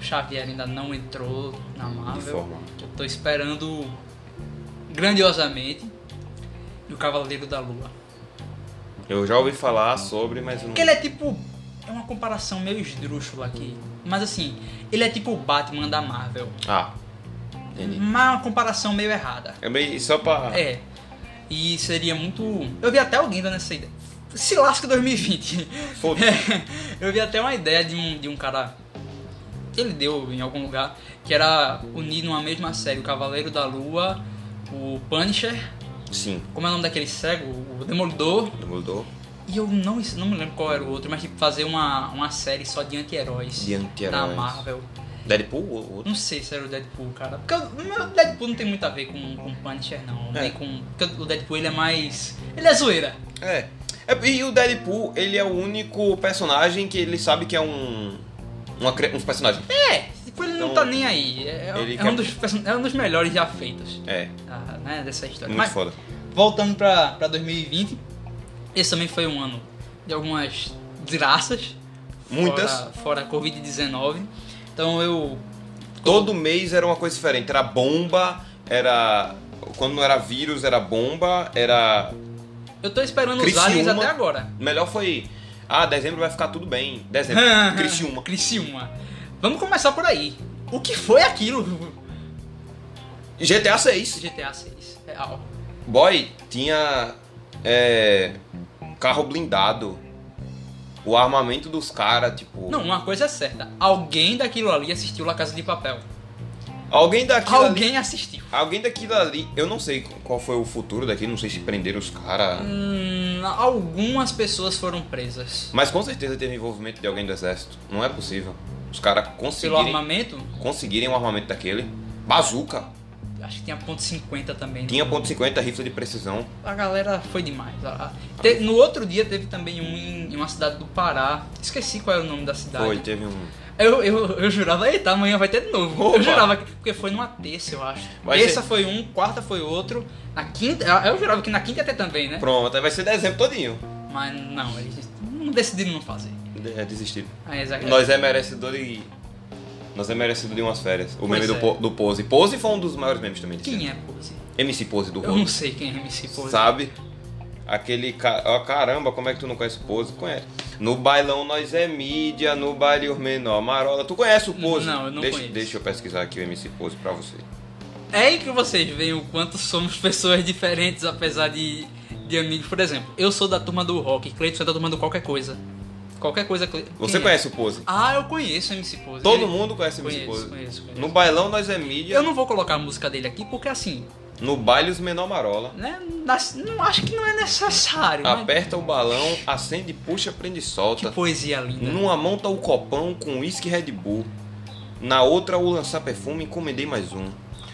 O Xavier ainda não entrou na de Marvel. forma. Eu tô esperando grandiosamente. E o Cavaleiro da Lua. Eu já ouvi falar sobre, mas eu não. Porque ele é tipo. É uma comparação meio esdrúxula aqui. Mas assim, ele é tipo o Batman da Marvel. Ah, entendi. Mas é uma comparação meio errada. É meio só pra. É. E seria muito. Eu vi até alguém dando essa ideia. Se lasca 2020. Foda-se. É, eu vi até uma ideia de um, de um cara. que ele deu em algum lugar. Que era unir numa mesma série o Cavaleiro da Lua, o Punisher. Sim, Como é o nome daquele cego? O Demolidor. mudou. E eu não, não me lembro qual era o outro, mas tipo, fazer uma, uma série só de anti-heróis. De anti-heróis. Da Marvel. Deadpool ou outro? Não sei se era o Deadpool, cara. Porque o Deadpool não tem muito a ver com, com Punisher, não. É. Nem com. Porque o Deadpool ele é mais. Ele é zoeira. É. É, E o Deadpool, ele é o único personagem que ele sabe que é um. Uma, um personagem. É, tipo, ele não Então, tá nem aí. É, é- é um dos, é um dos melhores já feitos É, ah, né, dessa história. muito Mas, foda. voltando pra, pra 2020, esse também foi um ano de algumas desgraças. Muitas. Fora, fora a Covid-19. Então eu. Todo mês era uma coisa diferente. Era bomba, era. Quando não era vírus, era bomba, era. Eu tô esperando os Criciúma. aliens até agora. Melhor foi. Ah, dezembro vai ficar tudo bem. Dezembro. Criciúma. Criciúma. Vamos começar por aí. O que foi aquilo? GTA 6. GTA 6. Real. Boy, tinha. É. Carro blindado. O armamento dos caras, tipo. Não, uma coisa é certa. Alguém daquilo ali assistiu La Casa de Papel. Alguém daquilo ali. Alguém assistiu. Alguém daquilo ali. Eu não sei qual foi o futuro daqui, não sei se prenderam os caras. Hum, algumas pessoas foram presas. Mas com certeza teve envolvimento de alguém do exército. Não é possível. Os caras Pelo conseguirem, armamento, conseguirem um armamento daquele. Bazuca. Acho que tinha ponto .50 também. né? Tinha ponto .50 rifle de precisão. A galera foi demais. A- a- te- no outro dia teve também um em, em uma cidade do Pará. Esqueci qual era o nome da cidade. Foi, teve um. Eu, eu, eu jurava, eita, amanhã vai ter de novo. Opa! Eu jurava, que, porque foi numa terça, eu acho. Vai terça ser- foi um, quarta foi outro. Na quinta, eu jurava que na quinta ia ter também, né? Pronto, aí vai ser dezembro todinho. Mas não, eles não decidiram não fazer. É desistir. Aí, exato. Nós é merecedor de. Nós é merecedor de umas férias. O Pois meme do, é. Po- do Pose. Pose foi um dos maiores memes também. Quem é Pose? MC Pose do Eu não sei quem é MC Pose. Sabe? Aquele cara. Ó, caramba, como é que tu não conhece o Pose? Conhece. No bailão nós é mídia, no baile os menor. Marola, tu conhece o Pose? Não, eu não deixa, conheço. Deixa eu pesquisar aqui o MC Pose pra você. É aí que vocês veem o quanto somos pessoas diferentes, apesar de, de amigos. Por exemplo, eu sou da turma do rock, Cleiton é da turma do qualquer coisa. Qualquer coisa. Você é? conhece o Pose? Ah, eu conheço o MC Pose. Todo Ele- mundo conhece o MC Conheço, Pose. conheço, conheço. No bailão nós é mídia, Eu não vou colocar a música dele aqui porque assim, no baile os menor marola. né? Não acho que não é necessário. mas Aperta o balão, acende, puxa, prende e Que solta. poesia linda. Numa mão tá o copão com uísque Red Bull. Na outra o lançar perfume, encomendei mais um.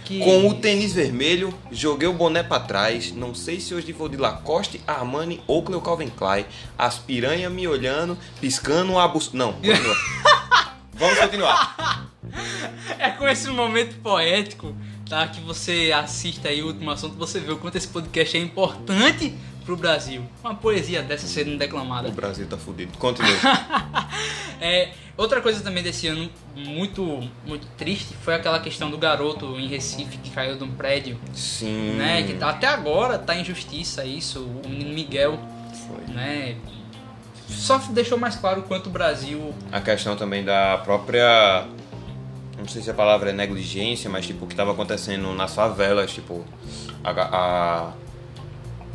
Que Com o tênis vermelho, joguei o boné pra trás. Não sei se hoje vou de Lacoste, Armani ou Cleo Calvin Klein. As piranha me olhando, piscando a bus... Não, continua. Vamos continuar. É com esse momento poético, tá? Que você assista aí o último assunto, você vê o quanto esse podcast é importante pro Brasil. Uma poesia dessa sendo declamada. O Brasil tá fudido. Continua. É, outra coisa também desse ano muito, muito triste foi aquela questão do garoto em Recife que caiu de um prédio, Sim. né? Que até agora tá em justiça isso, o menino Miguel, Foi. né? Só deixou mais claro o quanto o Brasil A questão também da própria. Não sei se a palavra é negligência, mas tipo, o que estava acontecendo nas favelas, tipo. A, a-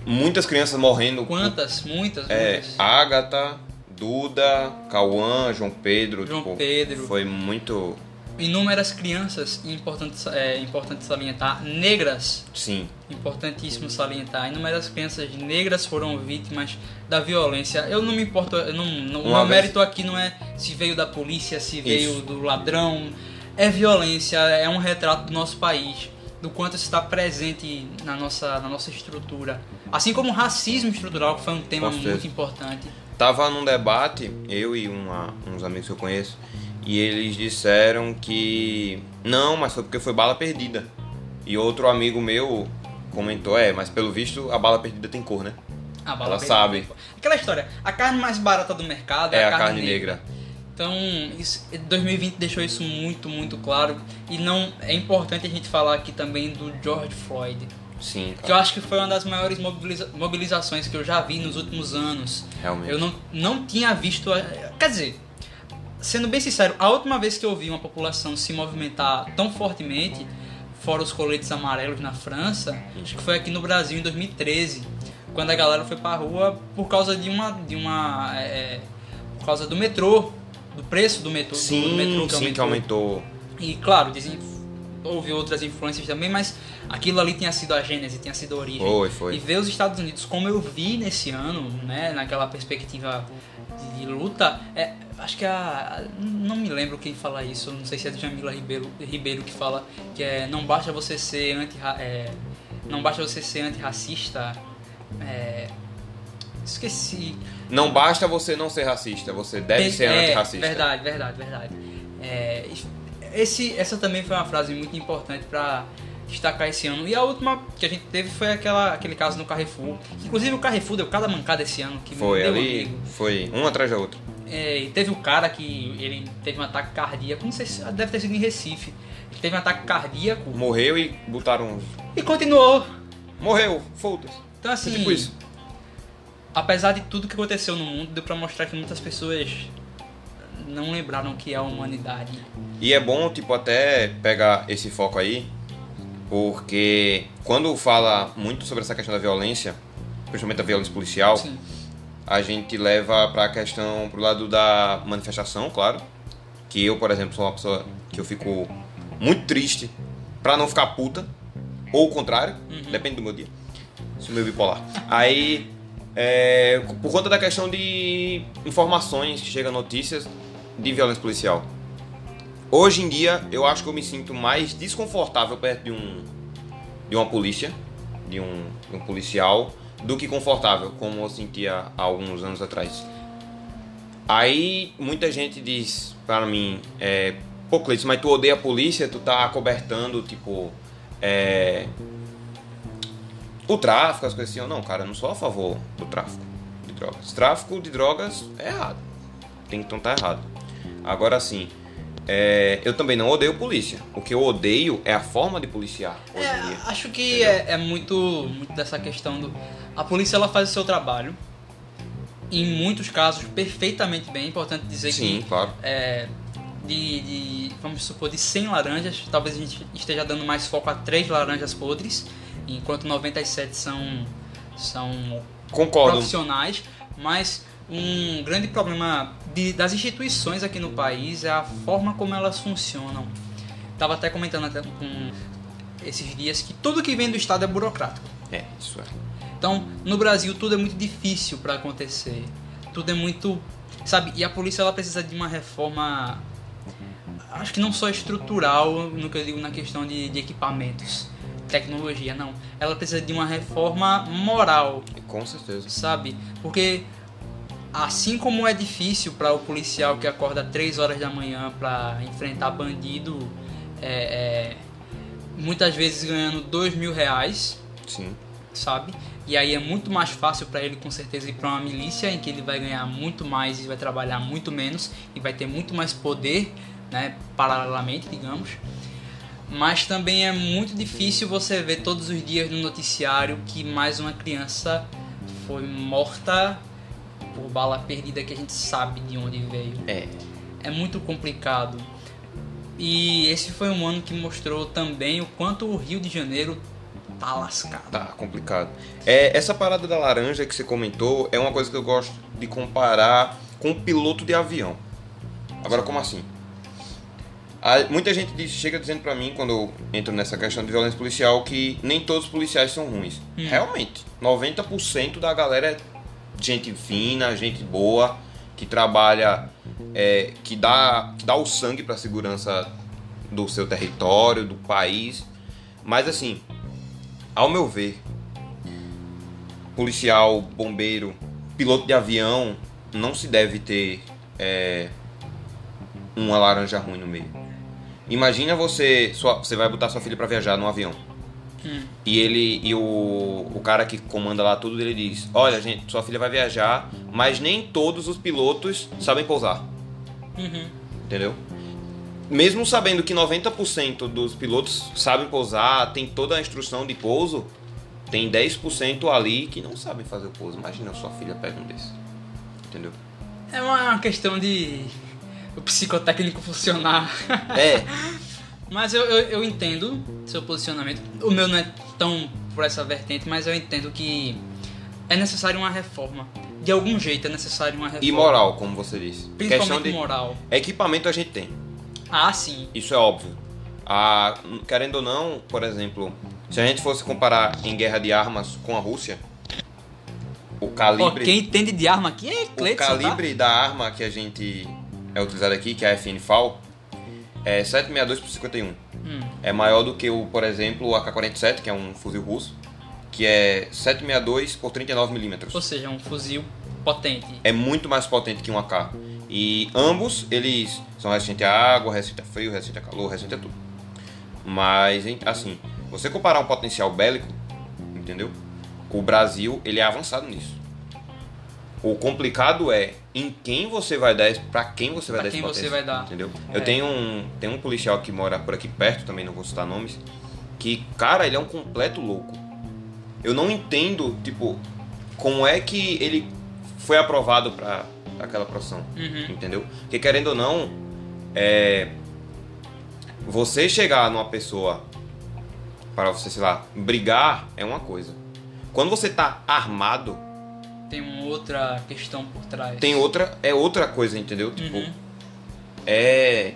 muitas crianças morrendo. quantas, muitas, É, muitas. Agatha, Duda, Cauã, João Pedro. João tipo, Pedro. Foi muito. Inúmeras crianças, importante, é importante salientar, negras, Sim. importantíssimo salientar, inúmeras crianças negras foram vítimas da violência. Eu não me importo, eu não, não, o meu vez- mérito aqui não é se veio da polícia, se veio Isso. do ladrão. É violência, é um retrato do nosso país, do quanto isso está presente na nossa, na nossa estrutura. Assim como o racismo estrutural, que foi um tema muito importante. Tava num debate, eu e uma- uns amigos que eu conheço, E eles disseram que não, mas foi porque foi bala perdida. E outro amigo meu comentou, é, mas pelo visto a bala perdida tem cor, né? A bala Ela perdida. sabe. Aquela história, a carne mais barata do mercado é, É a, a carne, carne negra. negra. Então, isso, 2020 deixou isso muito, muito claro. E não é importante a gente falar aqui também do George Floyd. Sim, Que eu acho que foi uma das maiores mobiliza- mobilizações que eu já vi nos últimos anos. Realmente. Eu não, não tinha visto. Quer dizer, sendo bem sincero, a última vez que eu vi uma população se movimentar tão fortemente, fora os coletes amarelos na França, acho que foi aqui no Brasil em 2013, quando a galera foi pra rua por causa de uma. De uma é, por causa do metrô, do preço do metrô, do Sim, metrô que sim, que aumentou. aumentou. E claro, dizem, houve outras influências também, mas aquilo ali tinha sido a gênese, tinha sido a origem. Foi, foi. E ver os Estados Unidos como eu vi nesse ano, né, naquela perspectiva de, de luta, é, acho que a, a- não me lembro quem fala isso, não sei se é a Jamila Ribeiro, Ribeiro que fala que é não basta você ser anti é, não basta você ser antirracista, é, esqueci. Não basta você não ser racista, você deve Tem- ser é, antirracista. Verdade, verdade, verdade. É, esse, essa também foi uma frase muito importante para destacar esse ano. E a última que a gente teve foi aquela, aquele caso no Carrefour. Inclusive o Carrefour deu cada mancada esse ano que Foi ali, amigo. foi um atrás da outra. É, e teve o cara que ele teve um ataque cardíaco, não sei se deve ter sido em Recife. Ele teve um ataque cardíaco Morreu e botaram. e continuou. Morreu, foda-se. Então assim, É tipo isso. Apesar de tudo que aconteceu no mundo, deu pra mostrar que muitas pessoas não lembraram que é a humanidade. E é bom, tipo, até pegar esse foco aí, porque quando fala muito sobre essa questão da violência, principalmente da violência policial, Sim. a gente leva pra questão pro lado da manifestação, claro. Que eu, por exemplo, sou uma pessoa que eu fico muito triste pra não ficar puta, ou o contrário, depende do meu dia. Sou meio bipolar. Aí, é, por conta da questão de informações que chegam notícias de violência policial. Hoje em dia, eu acho que eu me sinto mais desconfortável perto de um de uma polícia, de um, de um policial, do que confortável, como eu sentia há alguns anos atrás. Aí muita gente diz para mim, é, pô Cleiton, mas tu odeia a polícia, tu tá cobertando, tipo, é, o tráfico, as coisas assim. Eu, não, cara, eu não sou a favor do tráfico de drogas. Tráfico de drogas é errado. Tem que estar errado. Agora sim, é, eu também não odeio polícia. O que eu odeio é a forma de policiar hoje É, em dia. acho que é, é muito, muito dessa questão do. A polícia ela faz o seu trabalho. Em muitos casos, perfeitamente bem. É importante dizer Sim, que claro. é, de, de, vamos supor, de 100 laranjas, talvez a gente esteja dando mais foco a 3 laranjas podres, enquanto 97 são, são Concordo. profissionais, mas um grande problema de- das instituições aqui no país é a forma como elas funcionam. Tava até comentando até com esses dias que tudo que vem do Estado é burocrático. É, isso é. Então, no Brasil tudo é muito difícil para acontecer. Tudo é muito, sabe? E a polícia ela precisa de uma reforma acho que não só estrutural, no que eu digo na questão de, de equipamentos, tecnologia, não. Ela precisa de uma reforma moral, Com certeza. sabe? Porque assim como é difícil para o policial que acorda 3 horas da manhã para enfrentar bandido, é, é, muitas vezes ganhando 2 mil reais, Sim. sabe? E aí é muito mais fácil para ele com certeza ir para uma milícia em que ele vai ganhar muito mais e vai trabalhar muito menos e vai ter muito mais poder, né, paralelamente, digamos. Mas também é muito difícil você ver todos os dias no noticiário que mais uma criança foi morta por bala perdida que a gente sabe de onde veio É. é muito complicado. E esse foi um ano que mostrou também o quanto o Rio de Janeiro tá lascado. Tá complicado. É, essa parada da laranja que você comentou é uma coisa que eu gosto de comparar com um piloto de avião. Agora, como assim? Muita gente diz- chega dizendo pra mim, quando eu entro nessa questão de violência policial, que nem todos os policiais são ruins. Realmente, 90% da galera é gente fina, gente boa, que trabalha, é, que, dá, que dá o sangue pra segurança do seu território, do país. Mas assim, ao meu ver, policial, bombeiro, piloto de avião não se deve ter é, uma laranja ruim no meio. Imagina você, sua, você vai botar sua filha pra viajar num avião. Hum. E ele e o, o cara que comanda lá tudo, ele diz: "Olha, gente, sua filha vai viajar, mas nem todos os pilotos sabem pousar". Uhum. Entendeu? Mesmo sabendo que 90% dos pilotos sabem pousar, tem toda a instrução de pouso, tem 10% ali que não sabem fazer o pouso. Imagina sua filha pega um desses. Entendeu? É uma questão de o psicotécnico funcionar. É, Mas eu, eu, eu entendo seu posicionamento. O meu não é tão por essa vertente, mas eu entendo que é necessário uma reforma. De algum jeito é necessário uma reforma. e moral, como você disse. Questão Principalmente de moral. equipamento a gente tem. Ah, sim. Isso é óbvio. Ah, querendo ou não, por exemplo, se a gente fosse comparar em guerra de armas com a Rússia, o calibre, quem entende de arma aqui é o Cleiton, tá? calibre da arma que a gente é utilizado aqui, que é a FN FAL, é 762 por 51. Hum. É maior do que o, por exemplo, o AK-47, que é um fuzil russo, que é 762 por 39 milímetros. Ou seja, um fuzil potente. é muito mais potente que um AK. E ambos, eles são resistentes à água, resistentes a frio, resistentes a calor, resistentes a tudo. Mas, assim, você comparar um potencial bélico, entendeu? O Brasil, ele é avançado nisso. O complicado é em quem você vai dar, esse- pra quem você vai Pra dar esse quem você potencial, vai dar. Entendeu? É. Eu tenho um, tem um policial que mora por aqui perto, também não vou citar nomes, que, cara, ele é um completo louco. Eu não entendo, tipo, como é que ele foi aprovado pra aquela profissão. Uhum. Entendeu? Porque querendo ou não, é. Você chegar numa pessoa para você, sei lá, brigar é uma coisa. Quando você tá armado, Tem uma outra questão por trás. tem outra, é outra coisa, entendeu? Tipo, Uhum. é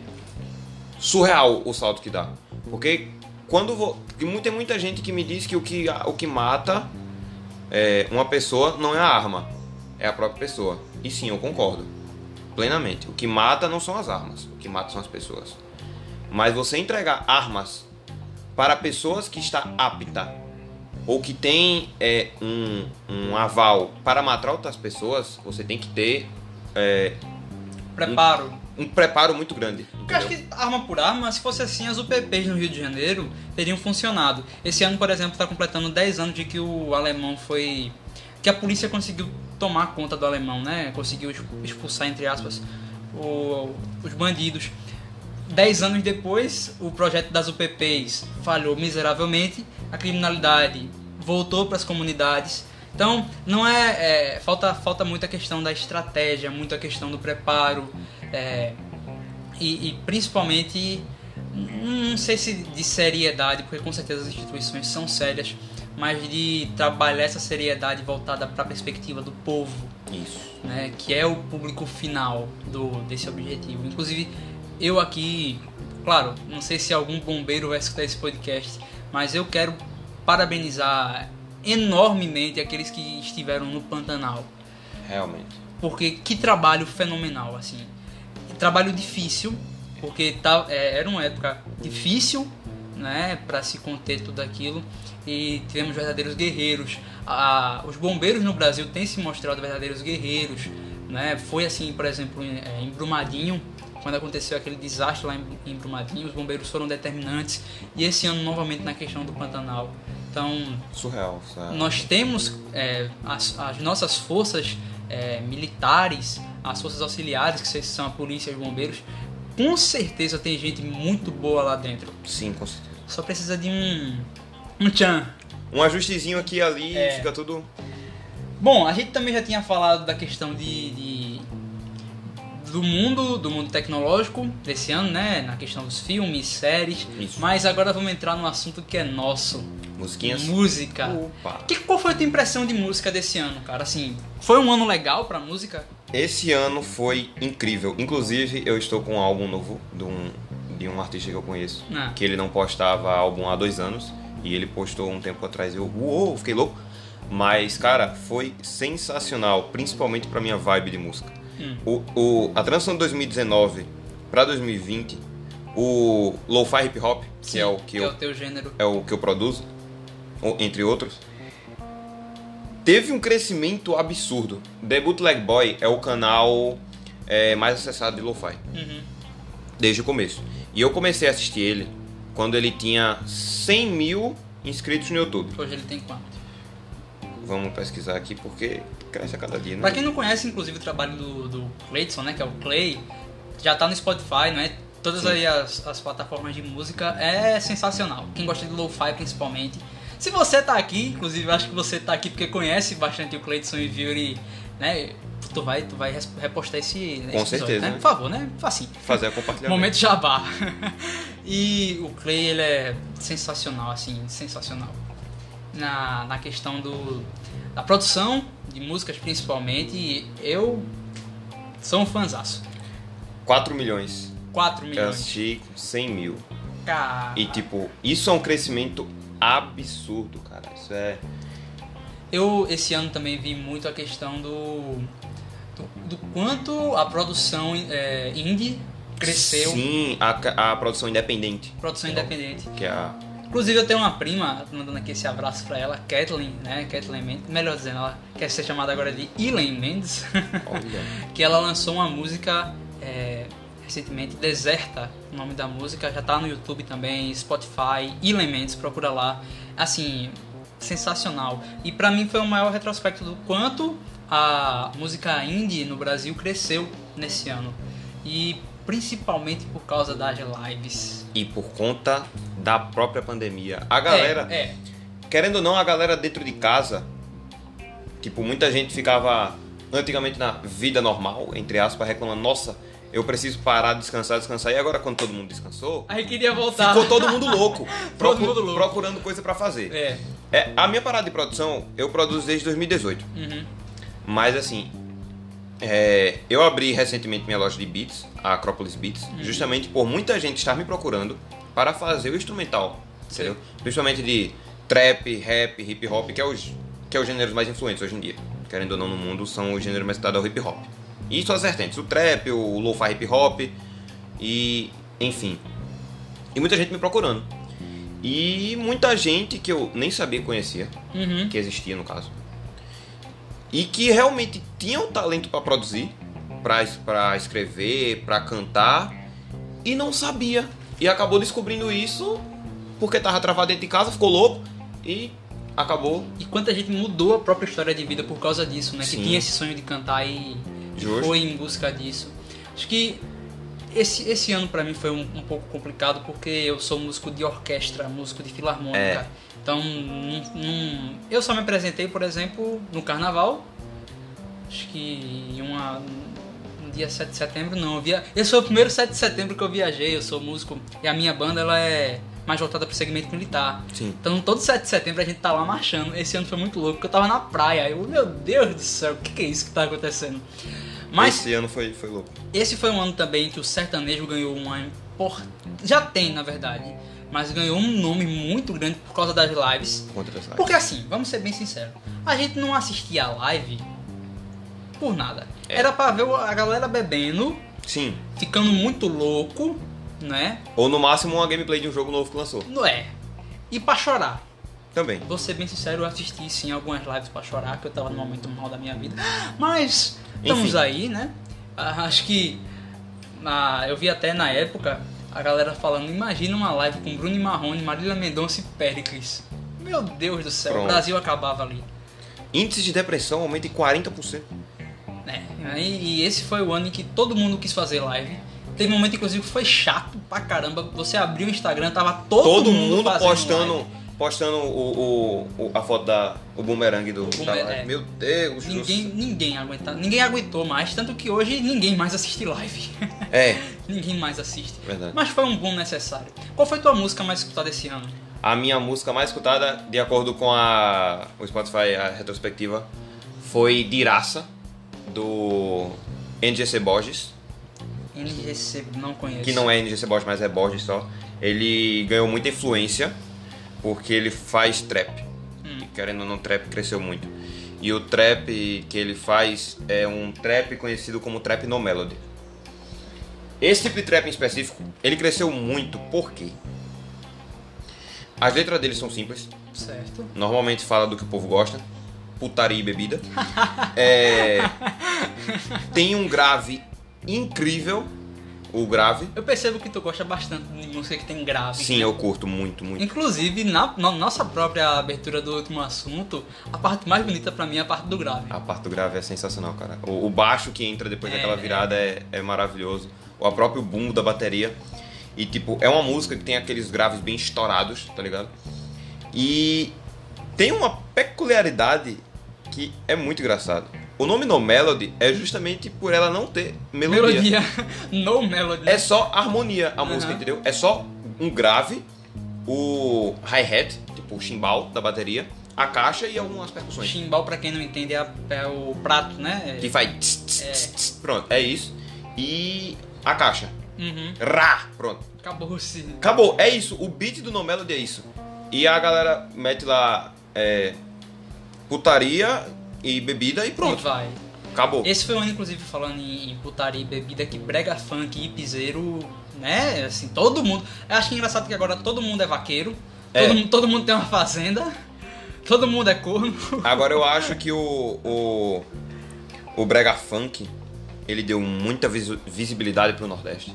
surreal o salto que dá. Porque quando vo... porque mu- tem muita gente que me diz que o que, o que mata é, uma pessoa não é a arma, é a própria pessoa. E sim, eu concordo plenamente. O que mata não são as armas, o que mata são as pessoas. Mas você entregar armas para pessoas que está apta ou que tem é, um, um aval para matar outras pessoas, você tem que ter é, Preparo. um preparo muito grande. Eu acho que arma por arma, se fosse assim, as UPPs no Rio de Janeiro teriam funcionado. Esse ano, por exemplo, está completando 10 anos de que o alemão foi. que a polícia conseguiu tomar conta do alemão, né? Conseguiu expulsar, entre aspas, o- os bandidos. 10 anos depois, o projeto das UPPs falhou miseravelmente, a criminalidade voltou para as comunidades. Então, não é, é, falta falta muito a questão da estratégia, muito a questão do preparo, é, e, e principalmente não sei se de seriedade, porque com certeza as instituições são sérias, mas de trabalhar essa seriedade voltada para a perspectiva do povo, Isso. né, que é o público final do desse objetivo. Inclusive, eu aqui, claro, não sei se algum bombeiro vai escutar esse podcast, mas eu quero parabenizar enormemente aqueles que estiveram no Pantanal, Realmente. porque que trabalho fenomenal, assim. Trabalho difícil, porque tá, é, era uma época difícil, né, para se conter tudo aquilo. E tivemos verdadeiros guerreiros. A- os bombeiros no Brasil têm se mostrado verdadeiros guerreiros, né? Foi assim, por exemplo, em, é, em Brumadinho, quando aconteceu aquele desastre lá em, Brumadinho, os bombeiros foram determinantes. E esse ano novamente na questão do Pantanal. Então, Surreal. sabe? nós temos é, as, as nossas forças é, militares, as forças auxiliares, que são a polícia e os bombeiros, com certeza tem gente muito boa lá dentro. Sim, com certeza. Só precisa de um. um tchan. Um ajustezinho aqui e ali É. fica tudo. Bom, a gente também já tinha falado da questão de, de- do mundo, do mundo tecnológico desse ano, né? Na questão dos filmes, séries. Isso. Mas agora vamos entrar num assunto que é nosso. Musiquinhas. Música. Opa. Que, qual foi a tua impressão de música desse ano, cara? Assim, foi um ano legal pra música? Esse ano foi incrível. Inclusive, eu estou com um álbum novo de um, de um artista que eu conheço. Ah. Que ele não postava álbum há dois anos. E ele postou um tempo atrás. Eu, uou, fiquei louco. Mas, cara, foi sensacional. Principalmente pra minha vibe de música. Hum. O, o, a transição de 2019 pra 2020, o lo-fi hip hop, que é o que, é eu o teu gênero. é o que eu produzo, entre outros, teve um crescimento absurdo. The Bootleg Boy é o canal é, mais acessado de lo-fi. Uhum. Desde o começo. E eu comecei a assistir ele quando ele tinha 100 mil inscritos no YouTube. Hoje ele tem quanto? Vamos pesquisar aqui porque cresce a cada dia, né? Pra quem não conhece, inclusive, o trabalho do, do Clayton, né? Que é o Clay, já tá no Spotify, né? Todas Sim. aí as, as plataformas de música é sensacional. Quem gosta de lo-fi principalmente. Se você tá aqui, inclusive eu acho que você tá aqui porque conhece bastante o Clayton e viu ele, né? Tu vai, tu vai repostar esse, esse episódio, certeza, né? né? Por favor, né? Assim. Fazer a compartilhamento. Momento jabá. e o Clay, ele é sensacional, assim, sensacional. Na, na questão do, da produção de músicas, principalmente, e eu sou um fãzaço. 4 milhões. 4 Eu milhões. assisti com 100 mil. Cara, E tipo, isso é um crescimento absurdo, cara. Isso é. eu esse ano também vi muito a questão do, do, do quanto a produção é, indie cresceu. Sim, a, a produção independente. Produção independente. Que é a. Inclusive eu tenho uma prima, mandando aqui esse abraço pra ela, Kathleen, né? Kathleen Mendes, melhor dizendo, ela quer ser chamada agora de Elaine Mendes, que ela lançou uma música é, recentemente, Deserta, o nome da música, já tá no YouTube também, Spotify, Elaine Mendes, procura lá. Assim, sensacional. E pra mim foi o maior retrospecto do quanto a música indie no Brasil cresceu nesse ano. E principalmente por causa das lives. E por conta da própria pandemia. A galera. É, é. Querendo ou não, a galera dentro de casa, tipo, muita gente ficava antigamente na vida normal, entre aspas, reclamando, nossa, eu preciso parar, descansar, descansar. E agora, quando todo mundo descansou, Aí queria voltar. ficou todo mundo louco, Todo mundo louco. procurando coisa pra fazer. É. É, a minha parada de produção, eu produzo desde 2018. Uhum. Mas assim, é, eu abri recentemente minha loja de beats, a Acropolis Beats, Uhum. justamente por muita gente estar me procurando para fazer o instrumental, Sim. entendeu? Principalmente de trap, rap, hip hop, que é os que é os gêneros mais influentes hoje em dia. Querendo ou não no mundo, são os gêneros mais citados ao hip hop. E suas vertentes, o trap, o lo-fi hip hop e enfim. E muita gente me procurando. E muita gente que eu nem sabia que conhecia, Uhum. que existia no caso. E que realmente tinham talento para produzir, para escrever, para cantar e não sabia. E acabou descobrindo isso porque tava travado dentro de casa, ficou louco e acabou. E quanta gente mudou a própria história de vida por causa disso, né? Sim. Que tinha esse sonho de cantar e, Justo. foi em busca disso. Acho que esse, esse ano pra mim foi um, um pouco complicado porque eu sou músico de orquestra, músico de filarmônica. É. Então, não- eu só me apresentei, por exemplo, no carnaval. Acho que em uma, no dia 7 de setembro, não. Eu via, esse foi o primeiro 7 de setembro que eu viajei. Eu sou músico e a minha banda ela é mais voltada pro segmento militar. Sim. Então todo 7 de setembro a gente tá lá marchando. Esse ano foi muito louco, porque eu tava na praia. Eu, meu Deus do céu, o que, que é isso que tá acontecendo? Mas Esse ano foi, foi louco. esse foi um ano também que o sertanejo ganhou uma import... Já tem, na verdade. Mas ganhou um nome muito grande por causa das lives. Por conta das lives. Porque assim, vamos ser bem sinceros. A gente não assistia a live por nada. É. Era pra ver a galera bebendo, Sim. ficando muito louco, né? Ou no máximo uma gameplay de um jogo novo que lançou. Não é. E pra chorar. Também. Vou ser bem sincero, eu assisti sim algumas lives pra chorar, que eu tava num momento mal da minha vida. Mas estamos Enfim. aí, né? Ah, Acho que ah, eu vi até na época a galera falando, imagina uma live com Bruno Marrone, Marília Mendonça e Péricles. Meu Deus do céu, Pronto. o Brasil acabava ali. Índice de depressão aumenta em 40%. né? E, e esse foi o ano em que todo mundo quis fazer live. Teve um momento, inclusive, que foi chato pra caramba. Você abriu o Instagram, tava todo, Todo, mundo, fazendo postando, live. Postando o, o- o- a foto da o boomerang do live. é. Meu Deus do Ninguém, céu. ninguém aguenta, ninguém aguentou mais, tanto que hoje ninguém mais assiste live. É, ninguém mais assiste. verdade. Mas foi um boom necessário. Qual foi tua música mais escutada esse ano? A minha música mais escutada, de acordo com a, o Spotify, a retrospectiva, foi Diraça, do NGC Borges, NGC, não conheço. que não é NGC Borges, mas é Borges só. Ele ganhou muita influência porque ele faz trap. E querendo ou não, trap cresceu muito. E o trap que ele faz é um trap conhecido como trap no melody. Esse tipo de trap em específico, ele cresceu muito porque as letras dele são simples, Certo. normalmente fala do que o povo gosta, putaria e bebida. É, tem um grave incrível, o grave. Eu percebo que tu gosta bastante de música que tem grave. Sim, eu curto muito, muito. Inclusive, na, na nossa própria abertura do último assunto, a parte mais bonita pra mim é a parte do grave. A parte do grave é sensacional, cara. O, o baixo que entra depois É. daquela virada é, é maravilhoso. O próprio boom da bateria. E, tipo, é uma música que tem aqueles graves bem estourados, tá ligado? E tem uma peculiaridade que é muito engraçado. O nome No Melody é justamente por ela não ter melodia. Melodia. no melody. É só harmonia a música, Aham. entendeu? É só um grave, o hi-hat, tipo o chimbal da bateria, a caixa e algumas percussões. Chimbal, pra quem não entende, é, é o prato, né? Que faz. tss, tss, É. tss, tss. Pronto, é isso. E a caixa. Uhum. Rá! Pronto. Acabou-se. Acabou, é isso. O beat do No Melody é isso. E a galera mete lá é, putaria e bebida e E pronto. vai. Acabou. Esse foi o ano, inclusive, falando em, em putaria e bebida, que brega funk e piseiro, né? Assim, todo mundo. Eu acho que é engraçado que agora todo mundo é vaqueiro, É. Todo, mundo- todo mundo tem uma fazenda, todo mundo é corno. Agora eu acho que o, o, o Brega Funk ele deu muita visibilidade pro Nordeste.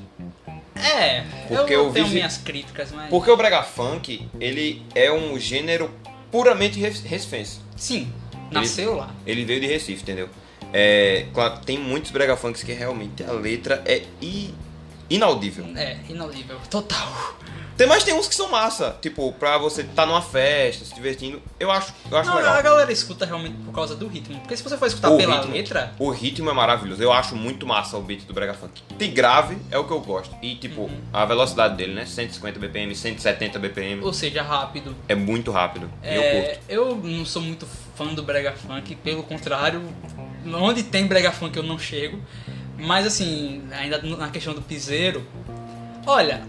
É, Porque eu eu tenho visi- minhas críticas, mas. Porque o Brega Funk ele é um gênero puramente rec- recifense. Sim, nasceu lá. Ele veio de Recife, entendeu? É, claro, tem muitos Brega Funks que realmente a letra é i- inaudível. É, inaudível, total. Tem, mas tem uns que são massa, tipo, pra você estar numa festa, se divertindo, eu acho, eu acho Não, legal. a galera escuta realmente por causa do ritmo. Porque se você for escutar O pela ritmo. letra, O ritmo é maravilhoso, eu acho muito massa o beat do Brega Funk. Tem grave, é o que eu gosto. E tipo, Uhum. a velocidade dele, né? 150 BPM, 170 BPM. ou seja, rápido. É muito rápido. E eu É, curto. eu não sou muito fã do brega funk, pelo contrário, onde tem brega funk eu não chego. Mas assim, ainda na questão do piseiro, olha,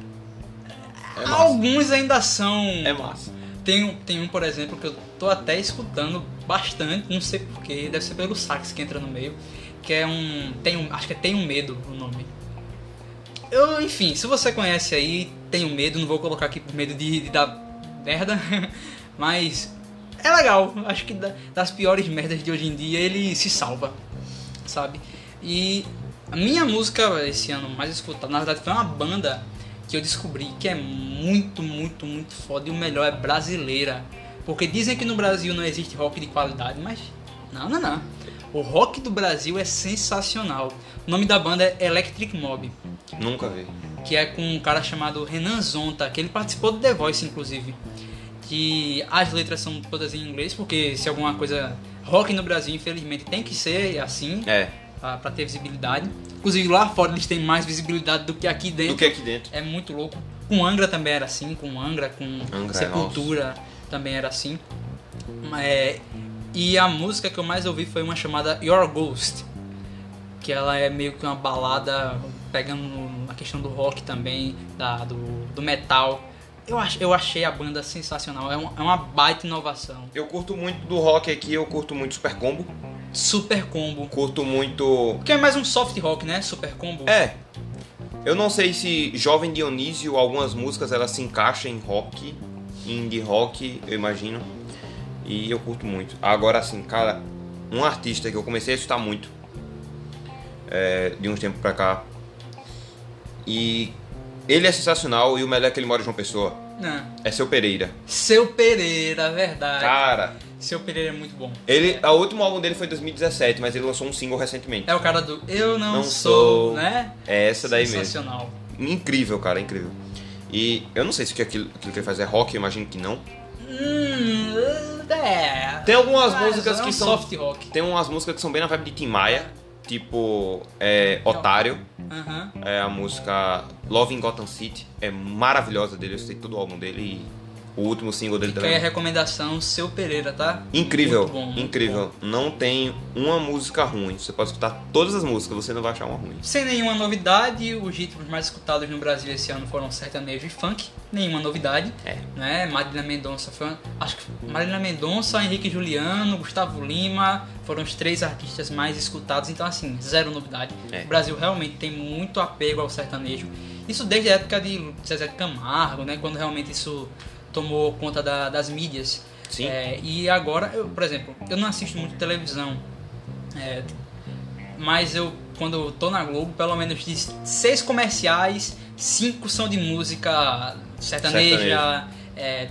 É alguns ainda são. É massa. Tem, um- tem um, por exemplo, que eu tô até escutando bastante, não sei porquê, deve ser pelo sax que entra no meio, que é um. Tem um acho que é Tem um Medo o nome. Eu, enfim, se você conhece aí, tenho medo, não vou colocar aqui por medo de, de dar merda, mas é legal. Acho que da- das piores merdas de hoje em dia ele se salva, sabe? E a minha música esse ano mais escutada, na verdade, foi uma banda que eu descobri que é muito, muito, muito foda e o melhor é brasileira. Porque dizem que no Brasil não existe rock de qualidade, mas não, não, não. O rock do Brasil é sensacional. O nome da banda é Electric Mob Nunca vi. que é com um cara chamado Renan Zonta, que ele participou do The Voice, inclusive. Que as letras são todas em inglês, porque se alguma coisa. Rock no Brasil, infelizmente, tem que ser assim, É, pra, ter visibilidade. Inclusive lá fora eles têm mais visibilidade do que aqui dentro. do que aqui dentro. É muito louco. Com Angra também era assim, com Angra, com Angra, Sepultura também era assim. É, e a música que eu mais ouvi foi uma chamada Your Ghost. Que ela é meio que uma balada pegando na questão do rock também, da, do, do metal. Eu, ach, eu achei a banda sensacional, é uma, é uma baita inovação. Eu curto muito do rock aqui, eu curto muito Super Combo. Super combo. Curto muito. Que é mais um soft rock, né? Super combo. É. Eu não sei se Jovem Dionísio, algumas músicas elas se encaixam em rock, indie rock, eu imagino. E eu curto muito. Agora assim, cara, um artista que eu comecei a escutar muito é, de uns tempos pra cá. E ele é sensacional e o melhor é que ele mora em João Pessoa. Não. É seu Pereira. Seu Pereira, verdade. Cara, Seu Pereira é muito bom. ele. O último álbum dele foi em 2017, mas ele lançou um single recentemente. É o cara do Eu Não, Não sou, sou. né? É essa daí mesmo. Sensacional. Incrível, cara, incrível. E eu não sei se aquilo, aquilo que ele faz é rock, eu imagino que não. Hum, é. Tem algumas Mas músicas é que um são. soft rock. Tem umas músicas que são bem na vibe de Tim Maia, tipo é, Otário, Aham. é a música Love in Gotham City, é maravilhosa dele, eu sei todo o álbum dele e o último single dele Fica também. recomendação, Seu Pereira, tá? Incrível, Muito bom, muito incrível. Não tem uma música ruim. Você pode escutar todas as músicas, você não vai achar uma ruim. Sem nenhuma novidade, os ritmos mais escutados no Brasil esse ano foram sertanejo e funk. Nenhuma novidade. É. Né? Marília Mendonça foi. uma- Acho que Marília Mendonça, Henrique Juliano, Gustavo Lima foram os três artistas mais escutados. Então, assim, zero novidade. É. O Brasil realmente tem muito apego ao sertanejo. Isso desde a época de de Camargo, né? Quando realmente isso tomou conta da- das mídias. Sim. É, e agora, eu, por exemplo, eu não assisto muito televisão. É, mas eu quando eu tô na Globo, pelo menos de seis comerciais, cinco são de música sertaneja.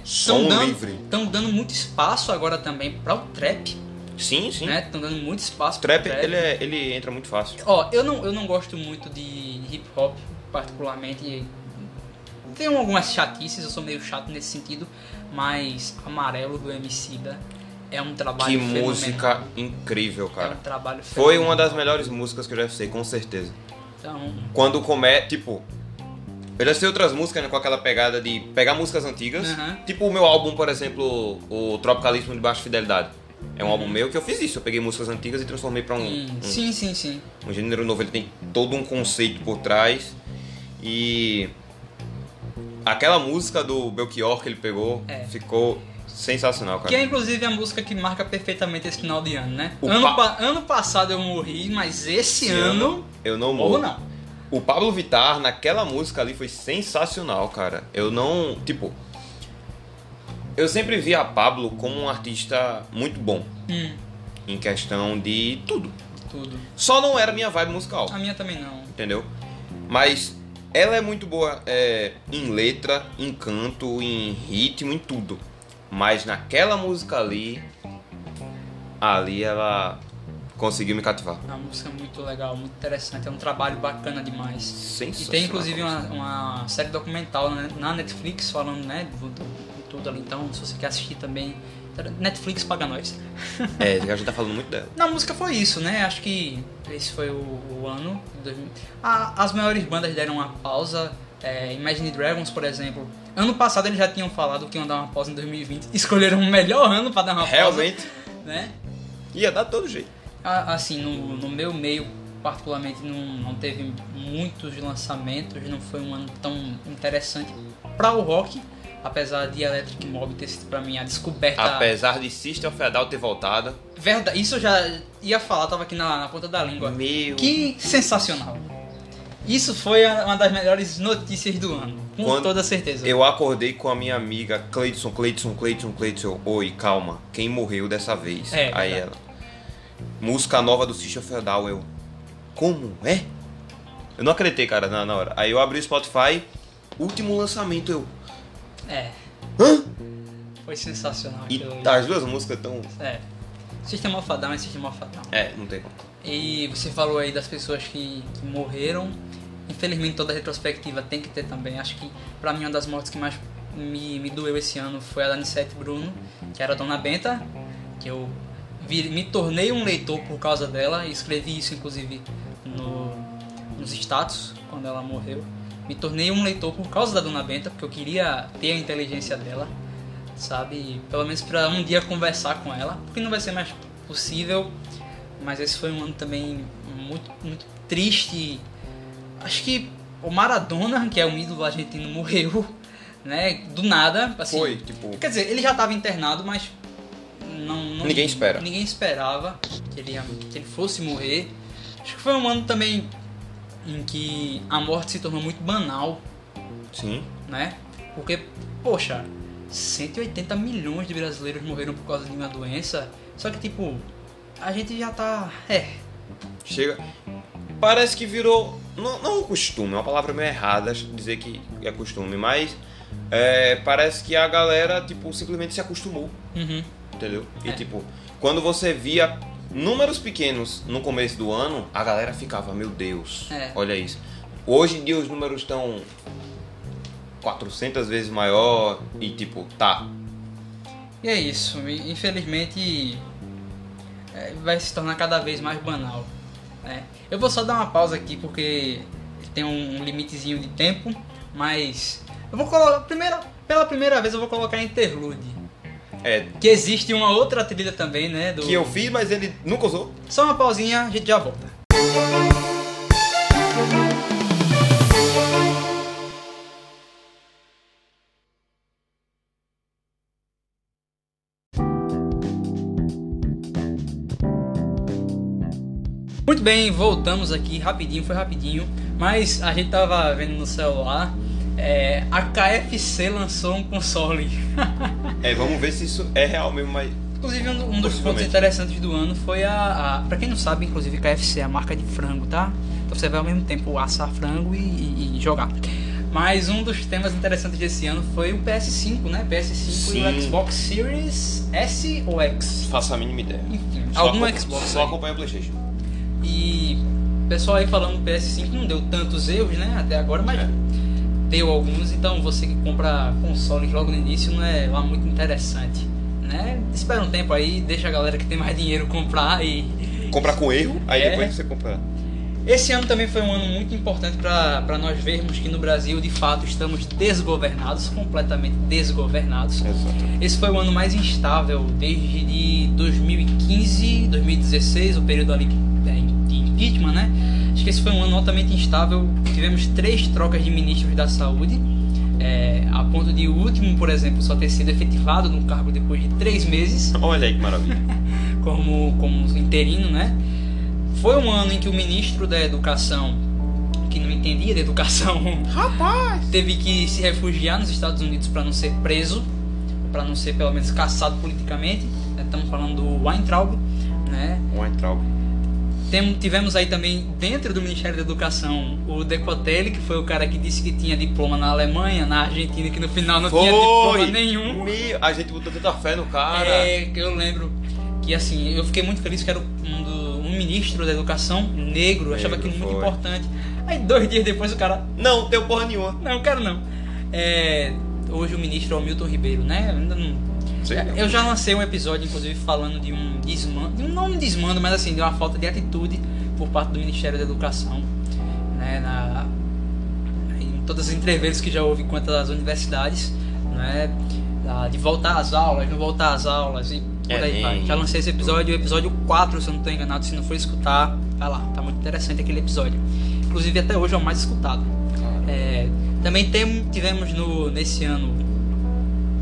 Estão Som dando, livre. tão dando muito espaço agora também para o trap, Sim, sim. né? Estão dando muito espaço O pro trap, ele, é- ele entra muito fácil. Ó, eu não, eu não gosto muito de hip hop, particularmente. Tenho algumas chatices, eu sou meio chato nesse sentido, mas Amarelo do Emicida é um trabalho Que fenomenal. música incrível, É cara. um trabalho Foi fenomenal. uma das melhores músicas que eu já sei, com certeza. Então, Quando começa, tipo. Eu já sei outras músicas, né, com aquela pegada de pegar músicas antigas. Tipo o meu álbum, por exemplo, o Tropicalismo de Baixa Fidelidade. É um álbum meu que eu fiz isso. Eu peguei músicas antigas e transformei pra um, um, sim, sim, sim. um gênero novo. Ele tem todo um conceito por trás. E. Aquela música do Belchior que ele pegou É. ficou sensacional, cara. Que é inclusive a música que marca perfeitamente esse final de ano, né? Ano, pa- ano passado eu morri, mas esse Esse ano. Eu não Morro morro. não. O Pablo Vittar naquela música ali foi sensacional, cara. Eu não. Tipo. Eu sempre vi a Pablo como um artista muito bom. Hum, Em questão de tudo. tudo. Só não era minha vibe musical, A minha também não. entendeu? Mas ela é muito boa é, em letra, em canto, em ritmo, em tudo. Mas naquela música ali. Ali ela conseguiu me cativar. É uma música muito legal, muito interessante. É um trabalho bacana demais. E Sensacional. tem inclusive uma, uma série documental né, na Netflix falando né, do, do- de tudo ali. Então, se você quer assistir também, Netflix paga nós. É, a gente tá falando muito dela. Na música foi isso, né? Acho que esse foi o, o ano. de 2000. Ah, as maiores bandas deram uma pausa. É, Imagine Dragons, por exemplo. Ano passado eles já tinham falado que iam dar uma pausa em 2020. Escolheram o melhor ano para dar uma pausa. Realmente Né? ia dar todo jeito. Ah, Assim, no, no meu meio, particularmente, não, não teve muitos lançamentos, não foi um ano tão interessante para o rock, apesar de Electric Mob ter sido para mim a descoberta. Apesar de System of a Down ter voltado. Verdade, isso eu já ia falar, tava aqui na, na ponta da língua. Meu. Que sensacional! Isso foi uma das melhores notícias do ano, com Quando toda certeza. Eu acordei com a minha amiga Cleidson, Cleidson, Cleidson, Cleidson. Oi, calma. Quem morreu dessa vez? É, Aí verdade. ela. Música nova do System of a Down. Eu. Como? É? Eu não acreditei, cara, na, na hora. Aí eu abri o Spotify. Último lançamento, eu. É, Hã? foi sensacional E aquilo tá, as duas músicas tão. É. System of a Down é System of a Down. É, não tem como. E você falou aí das pessoas que, que morreram. Infelizmente toda retrospectiva tem que ter também. Acho que pra mim uma das mortes que mais me, me doeu esse ano foi a da Anissete Bruno, que era a Dona Benta, que eu me tornei um leitor por causa dela e escrevi isso inclusive no, nos status quando ela morreu. Me tornei um leitor por causa da Dona Benta, porque eu queria ter a inteligência dela, sabe? Pelo menos pra um dia conversar com ela, porque não vai ser mais possível mas esse foi um ano também muito, muito triste. Acho que o Maradona, que é um ídolo argentino, morreu, né? Do nada. Assim, Foi, tipo. Quer dizer, ele já estava internado, mas não, não- Ninguém espera. Ninguém esperava que ele, que ele fosse morrer. Acho que foi um ano também em que a morte se tornou muito banal, Sim. né? Porque, poxa, 180 milhões de brasileiros morreram por causa de uma doença. Só que, tipo, a gente já tá. É, Chega. Parece que virou. Não, não um costume, é uma palavra meio errada dizer que é costume, mas é, parece que a galera, tipo, simplesmente se acostumou, Uhum. entendeu? E É. tipo, quando você via números pequenos no começo do ano, a galera ficava, meu Deus, É. olha isso. Hoje em dia os números estão 400 vezes maior e tipo, tá. E é isso. Infelizmente é, vai se tornar cada vez mais banal. Né? Eu vou só dar uma pausa aqui porque tem um limitezinho de tempo, mas eu vou colocar primeira, pela primeira vez eu vou colocar interlude. É, Que existe uma outra trilha também, né? Do... que eu fiz, mas ele nunca usou. Só uma pausinha, a gente já volta. Muito bem, voltamos aqui rapidinho, foi rapidinho, mas a gente tava vendo no celular, é, a KFC lançou um console. É, vamos ver se isso é real mesmo, mas Inclusive, um, um dos pontos interessantes do ano foi a, a. Pra quem não sabe, inclusive, KFC é a marca de frango, tá? Então você vai ao mesmo tempo assar frango e, e- e jogar. Mas um dos temas interessantes desse ano foi o PS5, né? PS5 e Sim. o Xbox Series S ou X. Faço a mínima ideia. Enfim, Só algum Xbox. Só aí. acompanha o Playstation. E o pessoal aí falando do PS5 não deu tantos erros, né? Até agora, mas É. deu alguns. Então você que compra consoles logo no início não é lá muito interessante, né? Espera um tempo aí, deixa a galera que tem mais dinheiro comprar e Comprar com erro, aí É. depois você compra. esse ano também foi um ano muito importante para nós vermos que no Brasil de fato estamos desgovernados, completamente desgovernados. Exato. Esse foi o ano mais instável desde de 2015, 2016, o período ali é, de impeachment, né? Acho que esse foi um ano altamente instável. Tivemos três trocas de ministros da saúde, é, a ponto de o último, por exemplo, só ter sido efetivado no cargo depois de três meses Olha aí que maravilha. como, como interino, né? Foi um ano em que o ministro da Educação, que não entendia de educação, Rapaz! teve que se refugiar nos Estados Unidos para não ser preso, para não ser pelo menos caçado politicamente. Estamos falando do Weintraub, né? Weintraub. Tem- tivemos aí também dentro do Ministério da Educação o Decotelli, que foi o cara que disse que tinha diploma na Alemanha, na Argentina, que no final não tinha diploma nenhum. Meu, a gente botou tanta fé no cara. É, que eu lembro que assim, eu fiquei muito feliz que era um, do- um ministro da educação negro, eu achava aquilo muito foi. importante. Aí dois dias depois o cara, Não, deu porra nenhuma. não, quero não. É, hoje o ministro é o Milton Ribeiro, né? Ainda não. Sei não. Eu já lancei um episódio, inclusive, falando de um desmando, de um não um desmando, mas assim, de uma falta de atitude por parte do Ministério da Educação, né? Na, em todas as entrevistas que já houve quanto às universidades, né? De voltar às aulas, não voltar às aulas e por É, aí vai. Já lancei esse episódio, o episódio 4, se eu não estou enganado, se não for escutar, vai lá, tá muito interessante aquele episódio. Inclusive até hoje é o mais escutado. É, também tem, tivemos no, nesse ano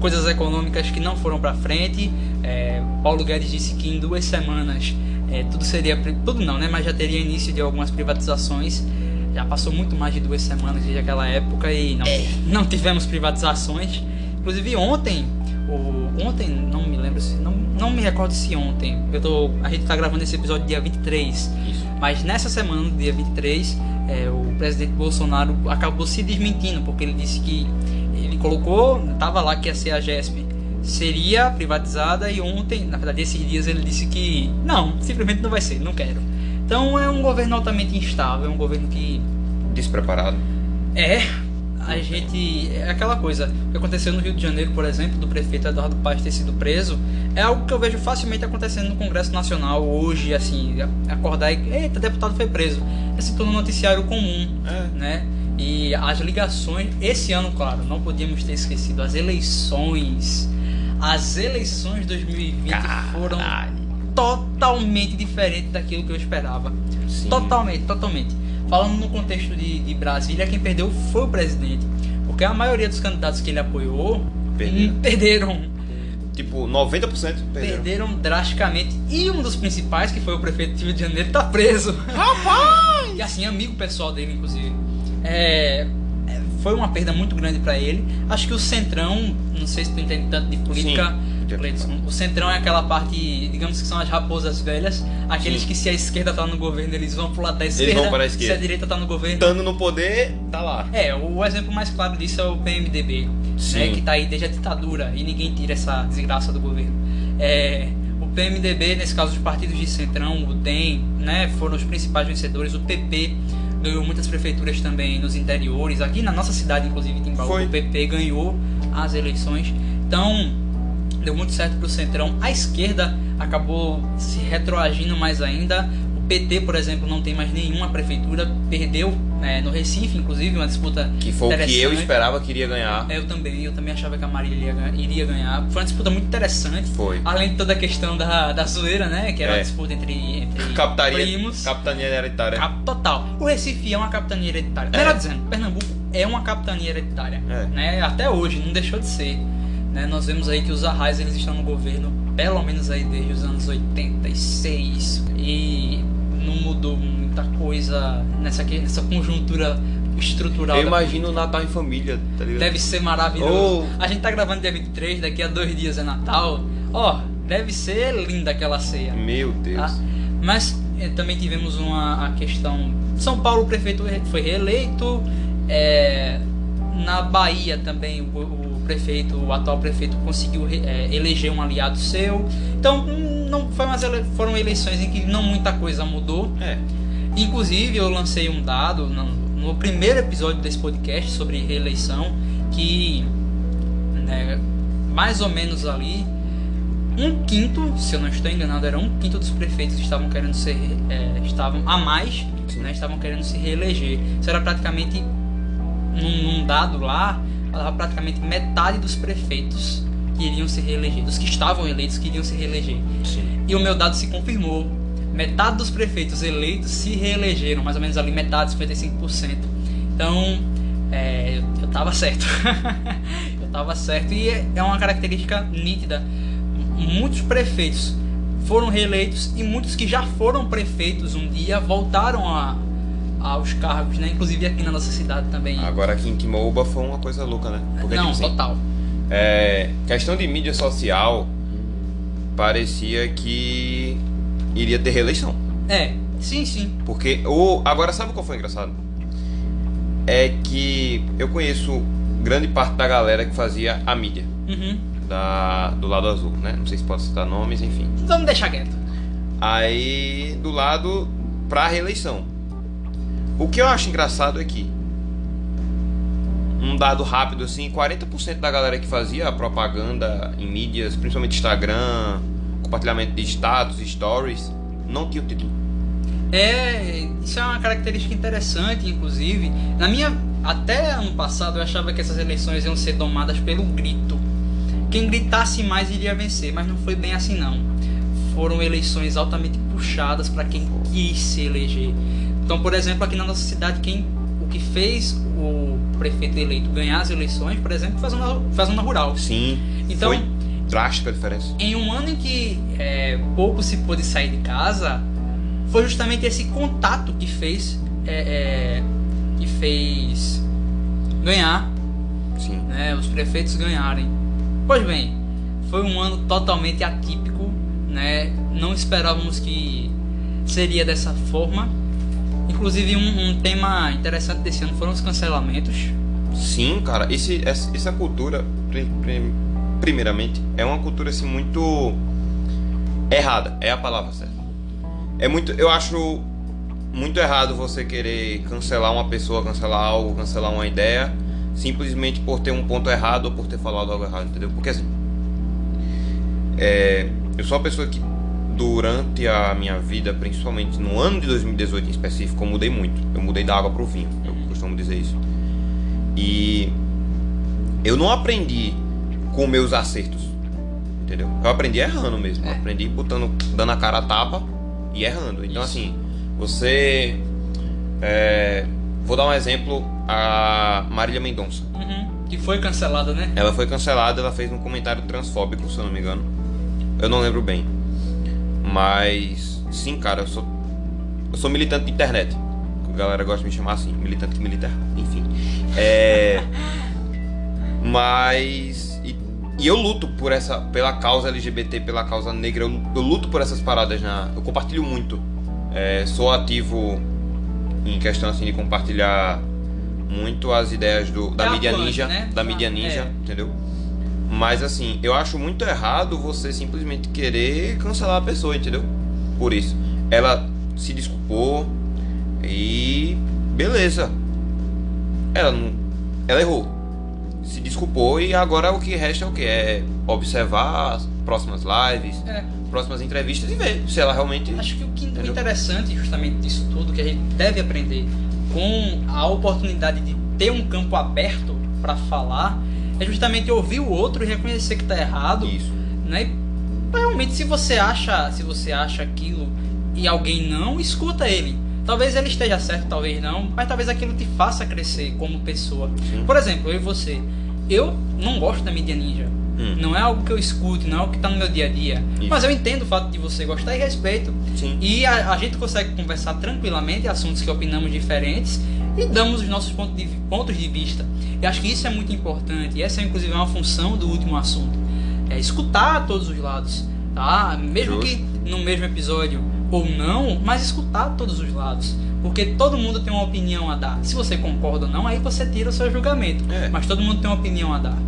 coisas econômicas que não foram para frente. É, Paulo Guedes disse que em duas semanas é, tudo seria tudo não, né? Mas já teria início de algumas privatizações. Já passou muito mais de duas semanas desde aquela época e não, não tivemos privatizações. Inclusive ontem, o, ontem não me lembro se não, não me recordo se ontem. Eu tô, a gente tá gravando esse episódio dia 23. Isso. Mas nessa semana, dia 23, é, o presidente Bolsonaro acabou se desmentindo, porque ele disse que ele colocou, tava lá que ia ser a GESP, seria privatizada e ontem, na verdade, esses dias ele disse que não, simplesmente não vai ser, não quero. Então é um governo altamente instável, é um governo que Despreparado. é a gente é aquela coisa o que aconteceu no Rio de Janeiro, por exemplo, do prefeito Eduardo Paes ter sido preso, é algo que eu vejo facilmente acontecendo no Congresso Nacional hoje, assim, acordar e eita, deputado foi preso. É se tornou um noticiário comum, É. né? E as ligações, esse ano, claro, não podíamos ter esquecido as eleições. As eleições de 2020 foram totalmente diferentes daquilo que eu esperava. Sim. Totalmente, totalmente. Falando no contexto de, de Brasília, quem perdeu foi o presidente. Porque a maioria dos candidatos que ele apoiou Perderam. perderam, Tipo, 90% perderam. perderam drasticamente. E um dos principais, que foi o prefeito do Rio de Janeiro, tá preso. Rapaz! E assim, amigo pessoal dele, inclusive. É, é, foi uma perda muito grande pra ele. Acho que o Centrão, não sei se tu entende tanto de política, Sim. Cleiton, o Centrão é aquela parte, digamos que são as raposas velhas, aqueles Sim. que se a esquerda tá no governo, eles vão pro lado da esquerda. vão para a Se esquerda. a direita tá no governo, Estando no poder, tá lá. é, o exemplo mais claro disso é o PMDB, né, que tá aí desde a ditadura e ninguém tira essa desgraça do governo. É, o PMDB, nesse caso os partidos de Centrão, o DEM, né, foram os principais vencedores. O PP ganhou muitas prefeituras também nos interiores. Aqui na nossa cidade, inclusive, Timbaúba, Foi. o PP ganhou as eleições. Então, deu muito certo pro Centrão. A esquerda acabou se retroagindo mais ainda. PT, por exemplo, não tem mais nenhuma prefeitura, perdeu né, no Recife, inclusive, uma disputa Que foi o que eu esperava que iria ganhar. Eu também, eu também achava que a Marília iria, ganhar- iria ganhar. Foi uma disputa muito interessante. Foi. Além de toda a questão da, da zoeira, né? Que era É. a disputa entre, entre Capitania, primos. capitania hereditária. Cap- total. O Recife é uma capitania hereditária. É. Melhor dizendo, Pernambuco é uma capitania hereditária. É. Né? Até hoje, não deixou de ser. Né? Nós vemos aí que os arrais eles estão no governo pelo menos aí desde os anos 86 e não mudou muita coisa nessa, que- nessa conjuntura estrutural. Eu imagino o Natal em família, tá ligado? Deve ser maravilhoso. Oh. A gente tá gravando dia 23, daqui a dois dias é Natal. Ó, Deve ser linda aquela ceia. Meu Deus. Tá? Mas eh, também tivemos uma a questão. São Paulo, o prefeito re- foi reeleito. é, na Bahia também o, o prefeito, o atual prefeito, conseguiu é, eleger um aliado seu. Então hum, não foi umas ele- foram eleições em que não muita coisa mudou. É. Inclusive, eu lancei um dado no, no primeiro episódio desse podcast sobre reeleição que né, mais ou menos ali um quinto, se eu não estou enganado, era um quinto dos prefeitos que estavam querendo ser é, estavam a mais, né, estavam querendo se reeleger. Isso era praticamente num, num dado lá, falava praticamente metade dos prefeitos que iriam se reeleger, dos que estavam eleitos que iriam se reeleger. Sim. E o meu dado se confirmou. Metade dos prefeitos eleitos se reelegeram, mais ou menos ali metade, 55%. Então, é, eu, tava certo. eu tava certo. E é, é uma característica nítida. Muitos prefeitos foram reeleitos e muitos que já foram prefeitos um dia voltaram a, aos cargos, né? Inclusive aqui na nossa cidade também. Agora aqui em Timouba foi uma coisa louca, né? Porque, Não, tipo assim, total. É, questão de mídia social, parecia que iria ter reeleição. É, sim, sim. Porque o agora sabe qual foi engraçado? É que eu conheço grande parte da galera que fazia a mídia Uhum. da, do lado azul, né? Não sei se pode citar nomes, enfim. Vamos deixar quieto. Aí do lado pra reeleição. O que eu acho engraçado é que um dado rápido assim, 40% da galera que fazia propaganda em mídias, principalmente Instagram, compartilhamento de status, stories, não tinha o título. É, isso é uma característica interessante, inclusive. Na minha até ano passado eu achava que essas eleições iam ser domadas pelo grito. Quem gritasse mais iria vencer, mas não foi bem assim não. Foram eleições altamente puxadas para quem quis se eleger. Então, por exemplo, aqui na nossa cidade, quem o que fez o prefeito eleito ganhar as eleições, por exemplo, foi a zona, foi a zona rural. Sim. Então- foi drástica a diferença. Em um ano em que é, pouco se pôde sair de casa, foi justamente esse contato que fez é, é, que fez ganhar, Sim. né, os prefeitos ganharem. Pois bem, foi um ano totalmente atípico, né? Não esperávamos que seria dessa forma. Inclusive um, um tema interessante desse ano foram os cancelamentos. Sim, cara, esse, essa, cultura, pri- pri- primeiramente, é uma cultura assim muito errada, é a palavra certa. É muito, eu acho muito errado você querer cancelar uma pessoa, cancelar algo, cancelar uma ideia, simplesmente por ter um ponto errado ou por ter falado algo errado, entendeu? Porque assim, é, eu sou uma pessoa que durante a minha vida, principalmente no ano de 2018 em específico, eu mudei muito. Eu mudei da água pro vinho, eu costumo dizer isso. E eu não aprendi com meus acertos. Entendeu? Eu aprendi errando mesmo. Eu É. aprendi botando, dando a cara a tapa e errando. Então Isso. assim, você. é, vou dar um exemplo, a Marília Mendonça. Uhum, que foi cancelada, né? Ela foi cancelada, ela fez um comentário transfóbico, se eu não me engano. Eu não lembro bem. Mas sim, cara, eu sou. Eu sou militante de internet. A galera gosta de me chamar assim, militante que milita errado. Enfim. É. Mas. E, e eu luto por essa. pela causa LGBT, pela causa negra. Eu, eu luto por essas paradas na. Eu compartilho muito. É, sou ativo em questão assim de compartilhar muito as ideias do, da É mídia atuante, ninja. né? Da Ah, mídia ninja, é. entendeu? Mas assim, eu acho muito errado você simplesmente querer cancelar a pessoa, entendeu? Por isso. Ela se desculpou e beleza. Ela não. Ela errou. Se desculpou e agora o que resta é o que? É observar as próximas lives, É. próximas entrevistas e ver se ela realmente. Acho que o, que, Entendeu? interessante justamente disso tudo, que a gente deve aprender com a oportunidade de ter um campo aberto para falar, é justamente ouvir o outro e reconhecer que tá errado, Isso. né? E realmente se você acha, se você acha aquilo e alguém não, escuta ele. Talvez ele esteja certo, talvez não, mas talvez aquilo te faça crescer como pessoa. Sim. Por exemplo, eu e você, eu não gosto da mídia ninja. Hum. Não é algo que eu escute, não é algo que tá no meu dia a dia. Isso. Mas eu entendo o fato de você gostar e respeito. Sim. E a, a gente consegue conversar tranquilamente assuntos que opinamos diferentes e damos os nossos pontos de, pontos de vista. E acho que isso é muito importante. E essa é inclusive uma função do último assunto. É escutar todos os lados. tá? Mesmo Justo. que no mesmo episódio ou não, mas escutar todos os lados. Porque todo mundo tem uma opinião a dar. Se você concorda ou não, aí você tira o seu julgamento. É. Mas todo mundo tem uma opinião a dar.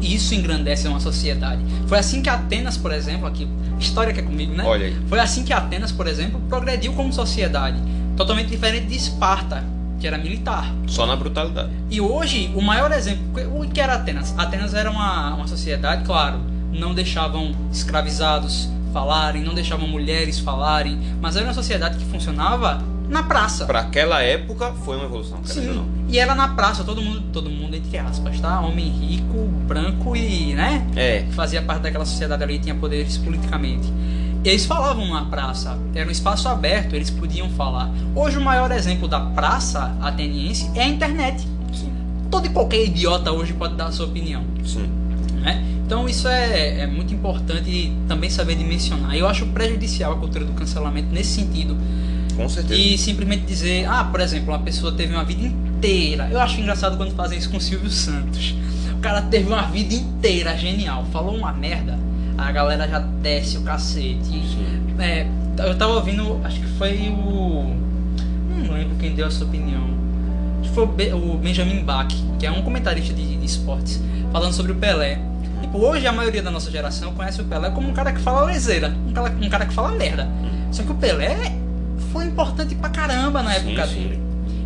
E isso engrandece uma sociedade. Foi assim que Atenas, por exemplo, aqui, história que é comigo, né? Olha aí. Foi assim que Atenas, por exemplo, progrediu como sociedade. Totalmente diferente de Esparta, que era militar. Só na brutalidade. E hoje, o maior exemplo. O que era Atenas? Atenas era uma, uma sociedade, claro, não deixavam escravizados falarem, não deixavam mulheres falarem, mas era uma sociedade que funcionava na praça. Pra aquela época foi uma evolução, Sim, não. e era na praça, todo mundo, todo mundo entre aspas, tá? Homem rico, branco e, né? É, Fazia parte daquela sociedade ali, tinha poderes politicamente. Eles falavam na praça, era um espaço aberto, eles podiam falar. Hoje o maior exemplo da praça ateniense é a internet. sim, Todo e qualquer idiota hoje pode dar a sua opinião. sim. Né? Então isso é, é muito importante também saber dimensionar. Eu acho prejudicial a cultura do cancelamento nesse sentido. Com certeza. E simplesmente dizer, ah, por exemplo, uma pessoa teve uma vida inteira. Eu acho engraçado quando fazem isso com o Silvio Santos. O cara teve uma vida inteira genial, falou uma merda, a galera já desce o cacete. É, eu tava ouvindo, acho que foi o. Não lembro quem deu essa opinião. Acho que foi o, Be- o Benjamin Bach, que é um comentarista de, de esportes, falando sobre o Pelé. Tipo, hoje a maioria da nossa geração conhece o Pelé como um cara que fala leseira, um cara, um cara que fala merda. Só que o Pelé foi importante pra caramba na Sim, época sim. dele.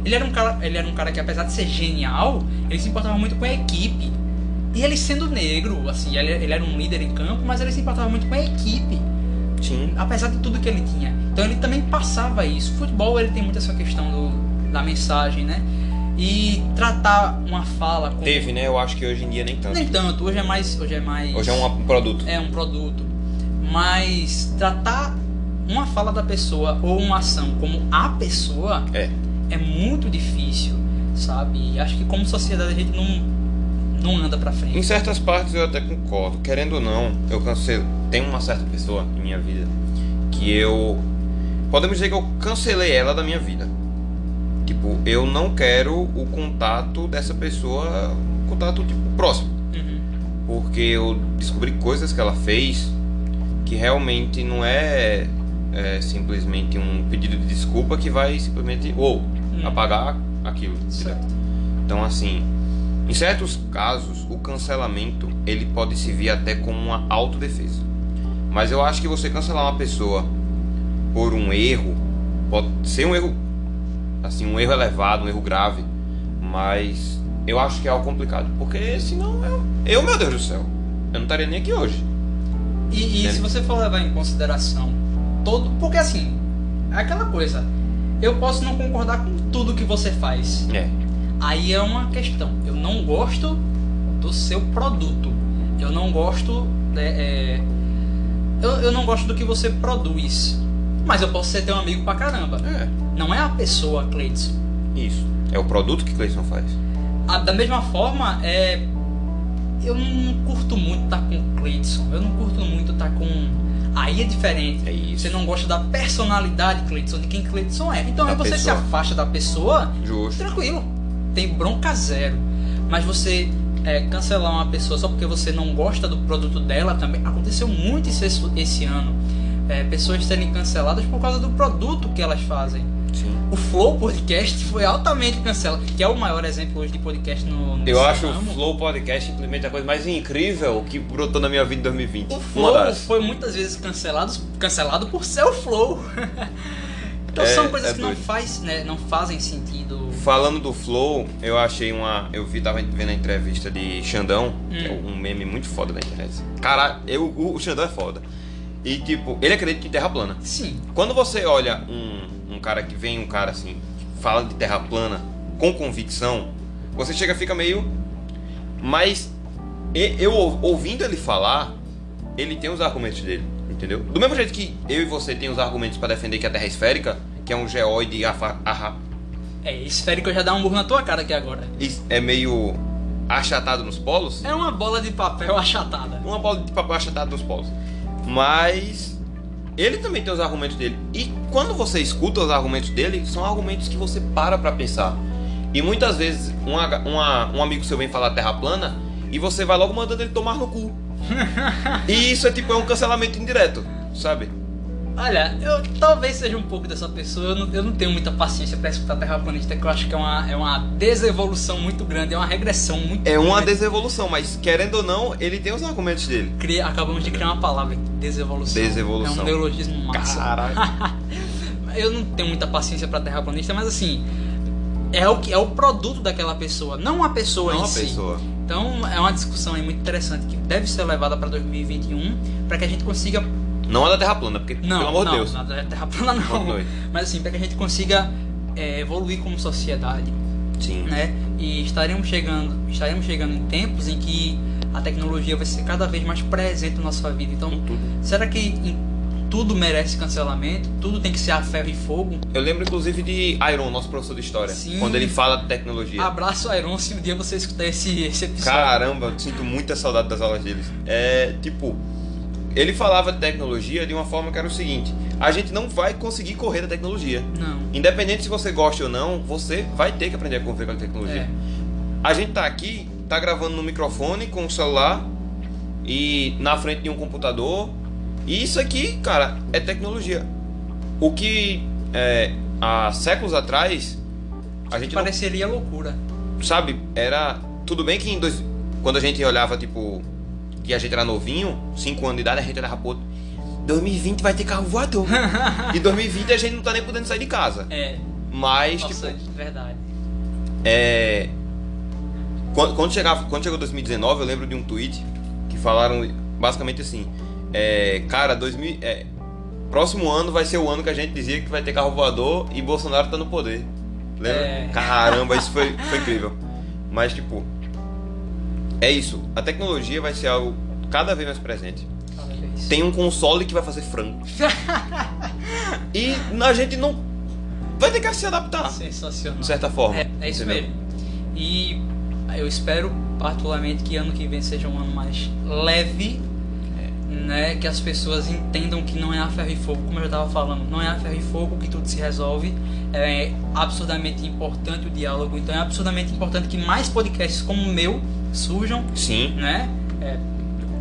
Ele era, um cara, ele era um cara que, apesar de ser genial, ele se importava muito com a equipe. E ele sendo negro, assim, ele, ele era um líder em campo, mas ele se importava muito com a equipe Sim. apesar de tudo que ele tinha. Então ele também passava isso. O futebol ele tem muito essa questão do, da mensagem, né? E tratar uma fala como Teve, né? Eu acho que hoje em dia nem tanto. nem tanto. Hoje é mais hoje é mais Hoje é um produto. é um produto, mas tratar uma fala da pessoa ou uma ação como a pessoa É. é muito difícil, sabe? E acho que como sociedade a gente não não anda pra frente. Em certas partes eu até concordo. Querendo ou não, eu cancelo. Tem uma certa pessoa em minha vida que eu. Podemos dizer que eu cancelei ela da minha vida. Tipo, eu não quero o contato dessa pessoa, contato tipo, próximo. Uhum. Porque eu descobri coisas que ela fez que realmente não é, é simplesmente um pedido de desculpa que vai simplesmente ou Hum. apagar aquilo. Certo. Então, assim, em certos casos, o cancelamento ele pode servir até como uma autodefesa. Mas eu acho que você cancelar uma pessoa por um erro pode ser um erro, assim, um erro elevado, um erro grave, mas eu acho que é algo complicado, porque senão eu, eu meu Deus do céu, eu não estaria nem aqui hoje. E, e se você for levar em consideração todo. Porque assim, é aquela coisa. Eu posso não concordar com tudo que você faz. É, Aí é uma questão. Eu não gosto do seu produto. Eu não gosto. né, é, eu, eu não gosto do que você produz. Mas eu posso ser teu amigo pra caramba. é, Não é a pessoa, Cleiton. isso. É o produto que Cleison faz. Ah, da mesma forma, é. Eu não curto muito estar com o Cleiton. Eu não curto muito estar com. Aí é diferente. É isso. Você não gosta da personalidade Cleiton, de quem Cleiton é. Então Da aí você se pessoa. afasta da pessoa, Justo. tranquilo. Tem bronca zero. Mas você é, cancelar uma pessoa só porque você não gosta do produto dela também. Aconteceu muito esse, esse ano. É, pessoas serem canceladas por causa do produto que elas fazem. Sim. O Flow Podcast foi altamente cancelado, que é o maior exemplo hoje de podcast no, no Eu acho o ramo. Flow Podcast simplesmente a coisa mais incrível que brotou na minha vida em 2020. O Flow foi muitas vezes cancelado, cancelado por ser o Flow. então É, são coisas é que não, doido. faz, né, não fazem sentido. Falando do Flow, eu achei uma. Eu vi, tava vendo a entrevista de Xandão, que é Hum. um meme muito foda da internet. Cara, eu, o, o Xandão é foda. E tipo, ele acredita em terra plana. Sim, Quando você olha um, um cara que vem, um cara assim, fala de terra plana com convicção, você chega fica meio. Mas eu ou- ouvindo ele falar, ele tem os argumentos dele, entendeu? Do mesmo jeito que eu e você tem os argumentos pra defender que a Terra é esférica, que é um geóide afa- arra- é esférico eu já dar um burro na tua cara aqui agora. é meio achatado nos polos, É uma bola de papel achatada. uma bola de papel achatada nos polos. Mas ele também tem os argumentos dele. E quando você escuta os argumentos dele, são argumentos que você para pra pensar. E muitas vezes um, um amigo seu vem falar terra plana e você vai logo mandando ele tomar no cu. E isso é tipo é um cancelamento indireto, sabe? Olha, eu talvez seja um pouco dessa pessoa. Eu não, eu não tenho muita paciência pra escutar terraplanista, que eu acho que é uma, é uma desevolução muito grande, é uma regressão muito É uma grande. desevolução, mas querendo ou não, ele tem os argumentos dele. Cria- Acabamos de criar uma palavra, desevolução. Desevolução. É um neologismo massa. Caralho. eu não tenho muita paciência pra terraplanista, mas assim, é o que é o produto daquela pessoa, não a pessoa Não em a si. pessoa. Então é uma discussão aí muito interessante que deve ser levada pra 2021 para que a gente consiga Não a da Terra plana, porque, não, pelo amor não, de Deus. nada é terra plana não. Continue. Mas assim, para que a gente consiga é, evoluir como sociedade, Sim. né? E estaremos chegando, estaremos chegando em tempos em que a tecnologia vai ser cada vez mais presente na nossa vida. Então, será que em- tudo merece cancelamento? Tudo tem que ser a ferro e fogo? Eu lembro inclusive de Iron, nosso professor de história, Sim. quando ele fala de tecnologia. Abraço, Iron, se um dia você escutar esse, esse episódio. Caramba, eu sinto muita saudade das aulas deles. É, tipo, ele falava de tecnologia de uma forma que era o seguinte: a gente não vai conseguir correr da tecnologia. Não. Independente se você gosta ou não, você vai ter que aprender a conviver com a tecnologia. É. A gente tá aqui, tá gravando no microfone com o celular e na frente de um computador. E isso aqui, cara, é tecnologia. O que é, há séculos atrás a gente não Pareceria loucura. sabe, era. Tudo bem que em dois, quando a gente olhava, tipo, que a gente era novinho, 5 anos de idade, a gente olhava, pô, 2020 vai ter carro voador. e 2020 a gente não tá nem podendo sair de casa. É, Mas, nossa, tipo, verdade. é. Quando, quando, chegava, quando chegou 2019, eu lembro de um tweet que falaram basicamente assim: é, Cara, 2000, é, próximo ano vai ser o ano que a gente dizia que vai ter carro voador e Bolsonaro tá no poder. Lembra? É. Caramba, isso foi, foi incrível. Mas, tipo, é isso. A tecnologia vai ser algo cada vez mais presente. Tem um console que vai fazer frango. e a gente não. Vai ter que se adaptar, Sensacional. de certa forma. É, é isso entendeu? mesmo. E eu espero particularmente que ano que vem seja um ano mais leve, né? Que as pessoas entendam que não é a ferro e fogo, como eu já estava falando, não é a ferro e fogo que tudo se resolve. É absurdamente importante o diálogo, então é absurdamente importante que mais podcasts como o meu surjam, Sim. né? É,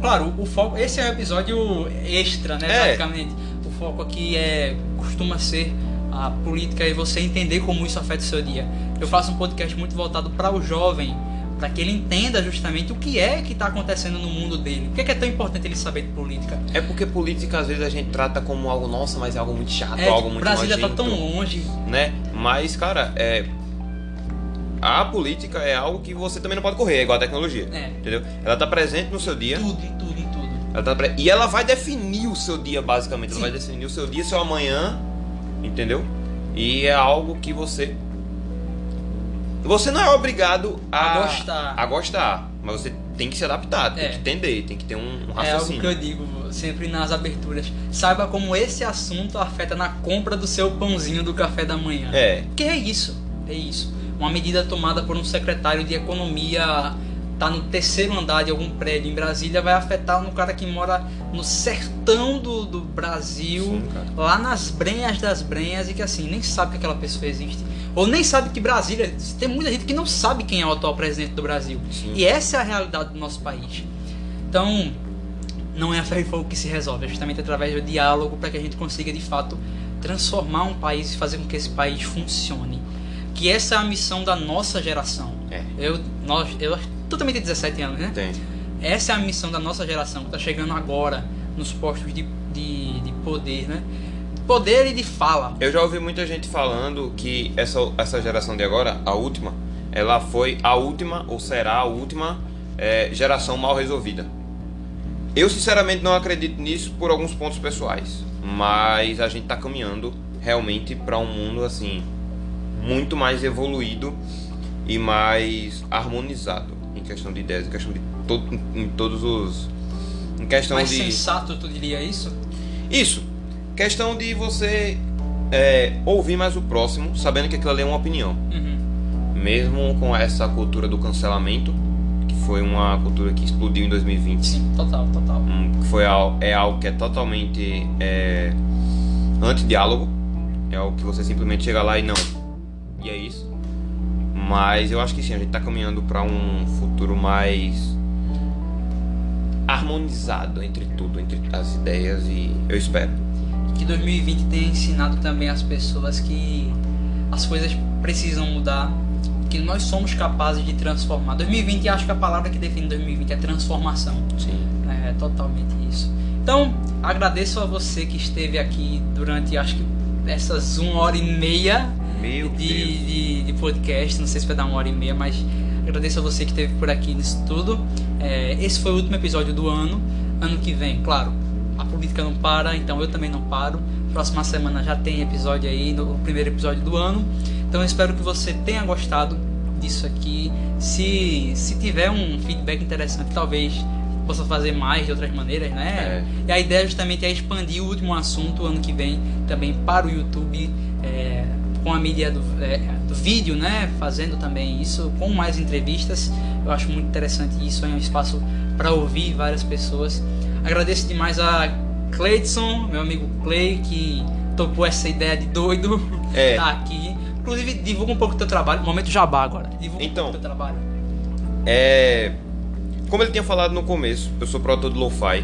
claro, o foco. Esse é um episódio extra, né? É. Praticamente. O foco aqui é costuma ser a política e você entender como isso afeta o seu dia. Eu faço um podcast muito voltado para o jovem, para que ele entenda justamente o que é que está acontecendo no mundo dele. Por que é, que é tão importante ele saber de política? É porque política às vezes a gente trata como algo, nossa, mas é algo muito chato, É, algo o muito Brasil já tá nojento, tão longe. né? Mas, cara, é a política é algo que você também não pode correr, é igual a tecnologia. É. Entendeu? Ela tá presente no seu dia. Tudo, em tudo, em tudo. Ela tá pre- E ela vai definir o seu dia, basicamente. Ela Sim. vai definir o seu dia, seu amanhã. Entendeu? E é algo que você. Você não é obrigado a, A gostar. a gostar, mas você tem que se adaptar, tem É. que entender, tem que ter um, um É algo raciocínio. que eu digo sempre nas aberturas. Saiba como esse assunto afeta na compra do seu pãozinho do café da manhã. É, Que é isso, é isso. Uma medida tomada por um secretário de economia tá no terceiro andar de algum prédio em Brasília vai afetar no cara que mora no sertão do, do Brasil, Sim, lá nas brenhas das brenhas e que assim nem sabe que aquela pessoa existe ou nem sabe que Brasília tem muita gente que não sabe quem é o atual presidente do Brasil Sim. e essa é a realidade do nosso país. Então não é a ferro e fogo que se resolve, é justamente através do diálogo para que a gente consiga de fato transformar um país e fazer com que esse país funcione. Que essa é a missão da nossa geração. É. Eu, nós, eu, tu também tem 17 anos, né? tem. Essa é a missão da nossa geração, que está chegando agora nos postos de, de, de poder, né? Poder e de fala. Eu já ouvi muita gente falando que essa, essa geração de agora, a última, ela foi a última, ou será a última, é, geração mal resolvida. Eu sinceramente não acredito nisso por alguns pontos pessoais, mas a gente tá caminhando realmente para um mundo assim muito mais evoluído e mais harmonizado em questão de ideias, em questão de todo, em todos os em questão Mais de sensato, tu diria isso? isso. Questão de você é, ouvir mais o próximo, sabendo que aquilo ali é uma opinião. Uhum. Mesmo com essa cultura do cancelamento, que foi uma cultura que explodiu em 2020. Sim, total, total. Hum, que foi é algo que é totalmente é, anti-diálogo. É algo que você simplesmente chega lá e não. E é isso. Mas eu acho que sim, a gente tá caminhando para um futuro mais harmonizado entre tudo, entre as ideias e eu espero. Que 2020 tenha ensinado também as pessoas que as coisas precisam mudar, que nós somos capazes de transformar. 2020, acho que a palavra que define 2020 é transformação. Sim. É totalmente isso. Então, agradeço a você que esteve aqui durante, acho que essas uma hora e meia de, de, de podcast. Não sei se vai dar uma hora e meia, mas agradeço a você que esteve por aqui nisso tudo. É, esse foi o último episódio do ano. Ano que vem, claro, a política não para, então eu também não paro. Próxima semana já tem episódio aí, no primeiro episódio do ano. Então eu espero que você tenha gostado disso aqui. Se, se tiver um feedback interessante, talvez possa fazer mais de outras maneiras, né? É. E a ideia justamente é expandir o último assunto ano que vem também para o YouTube. é, com a mídia do, é, do vídeo, né? Fazendo também isso, com mais entrevistas. Eu acho muito interessante isso, é um espaço para ouvir várias pessoas. Agradeço demais a Cleidson, meu amigo Clay, que topou essa ideia de doido. É. tá aqui. Inclusive, divulga um pouco do teu trabalho. Momento jabá agora. Divulga Então. um pouco do teu trabalho. É. Como ele tinha falado no começo, eu sou produtor de lo-fi,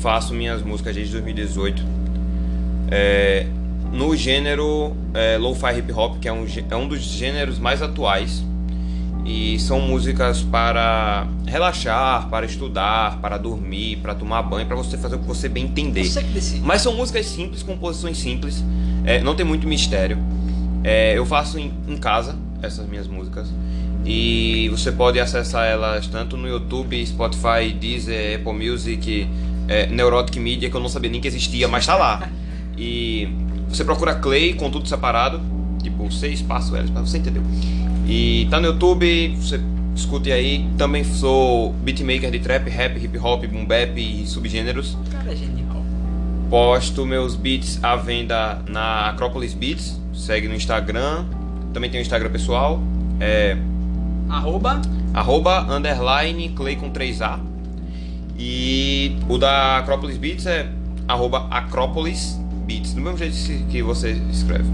faço minhas músicas desde 2018. É, no gênero é, lo-fi hip hop, que é um, é um dos gêneros mais atuais. E são músicas para relaxar, para estudar, para dormir, para tomar banho, para você fazer o que você bem entender. Você. Mas são músicas simples, composições simples, é, não tem muito mistério. É, eu faço em, em casa essas minhas músicas e você pode acessar elas tanto no YouTube, Spotify, Deezer, Apple Music, é, Neurotic Media, que eu não sabia nem que existia, mas tá lá. E você procura Clay com tudo separado, tipo C espaço L, você entendeu? E tá no YouTube, você escute aí. Também sou beatmaker de trap, rap, hip hop, boom bap e subgêneros. O cara é genial. Posto meus beats à venda na Acropolis Beats. Segue no Instagram. Também tem o Instagram pessoal. É Arroba. arroba underline clay com 3A. E o da Acropolis Beats é arroba Acropolis Beats. Do mesmo jeito que você escreve.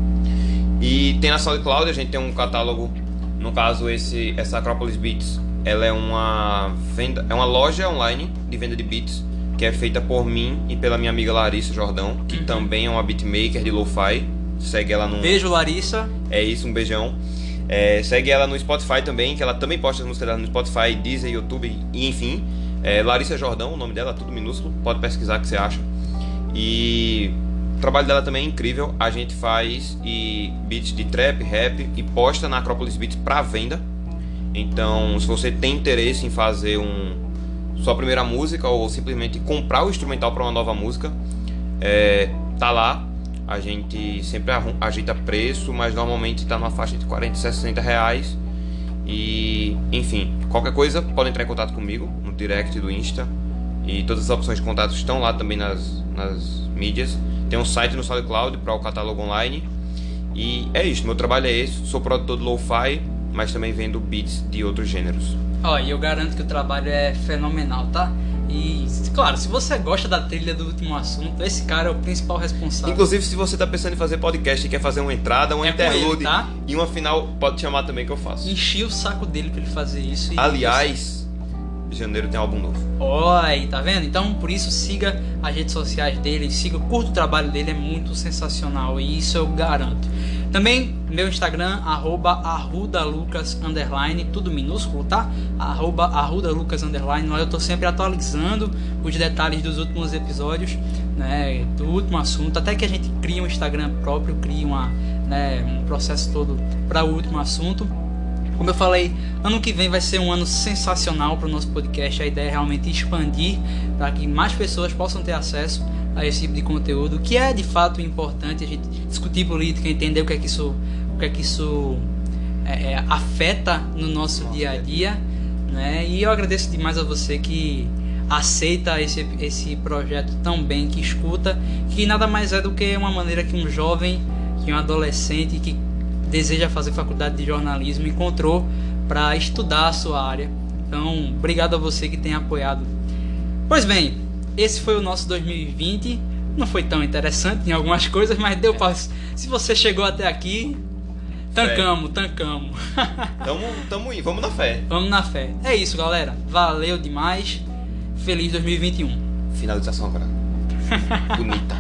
E tem na SoundCloud, a gente tem um catálogo. No caso, esse, essa Acropolis Beats, ela é uma venda, é uma loja online de venda de beats que é feita por mim e pela minha amiga Larissa Jordão, que também é uma beatmaker de lo-fi. Segue ela no Beijo, Larissa. é isso, um beijão. É, segue ela no Spotify também, que ela também posta as músicas dela no Spotify, Deezer, YouTube e enfim. É, Larissa Jordão, o nome dela, tudo minúsculo, pode pesquisar que você acha. E o trabalho dela também é incrível. A gente faz e beats de trap, rap e posta na Acropolis Beats para venda. Então, se você tem interesse em fazer um sua primeira música ou simplesmente comprar o instrumental para uma nova música, é, tá lá. A gente sempre ajeita preço, mas normalmente tá numa faixa de 40 e 60 reais. E, enfim, qualquer coisa pode entrar em contato comigo no direct do Insta. E todas as opções de contato estão lá também nas, nas mídias. Tem um site no SoundCloud para o catálogo online. E é isso, meu trabalho é esse. Sou produtor de lo-fi, mas também vendo beats de outros gêneros. Ó, e eu garanto que o trabalho é fenomenal, tá? E, claro, se você gosta da trilha do último assunto, esse cara é o principal responsável. Inclusive, se você tá pensando em fazer podcast e quer fazer uma entrada, uma É com ele, interlude tá? e uma final, pode chamar também que eu faço. Enchi o saco dele pra ele fazer isso. e- Aliás, em janeiro tem álbum novo. Aí, tá vendo? Então, por isso, siga as redes sociais dele, siga, curta o trabalho dele, é muito sensacional e isso eu garanto. Também, meu Instagram, arroba arrudalucas, underline, tudo minúsculo, tá? Arroba arrudalucas, underline, lá eu tô sempre atualizando os detalhes dos últimos episódios, né, do último assunto, até que a gente cria um Instagram próprio, cria uma, né, um processo todo para o último assunto. Como eu falei, ano que vem vai ser um ano sensacional para o nosso podcast. A ideia é realmente expandir para que mais pessoas possam ter acesso a esse tipo de conteúdo, que é de fato importante a gente discutir política, entender o que é que isso, o que é que isso é, é, afeta no nosso dia a dia, né? E eu agradeço demais a você que aceita esse, esse projeto tão bem, que escuta, que nada mais é do que uma maneira que um jovem, que um adolescente que deseja fazer faculdade de jornalismo encontrou para estudar a sua área. Então, obrigado a você que tem apoiado. Pois bem, esse foi o nosso 2020. Não foi tão interessante em algumas coisas, mas deu para. Se você chegou até aqui, tancamos, tancamos. Tamo, tamo indo, vamos na fé. Vamos na fé. É isso, galera. Valeu demais. Feliz 2021. Finalização agora. Bonita.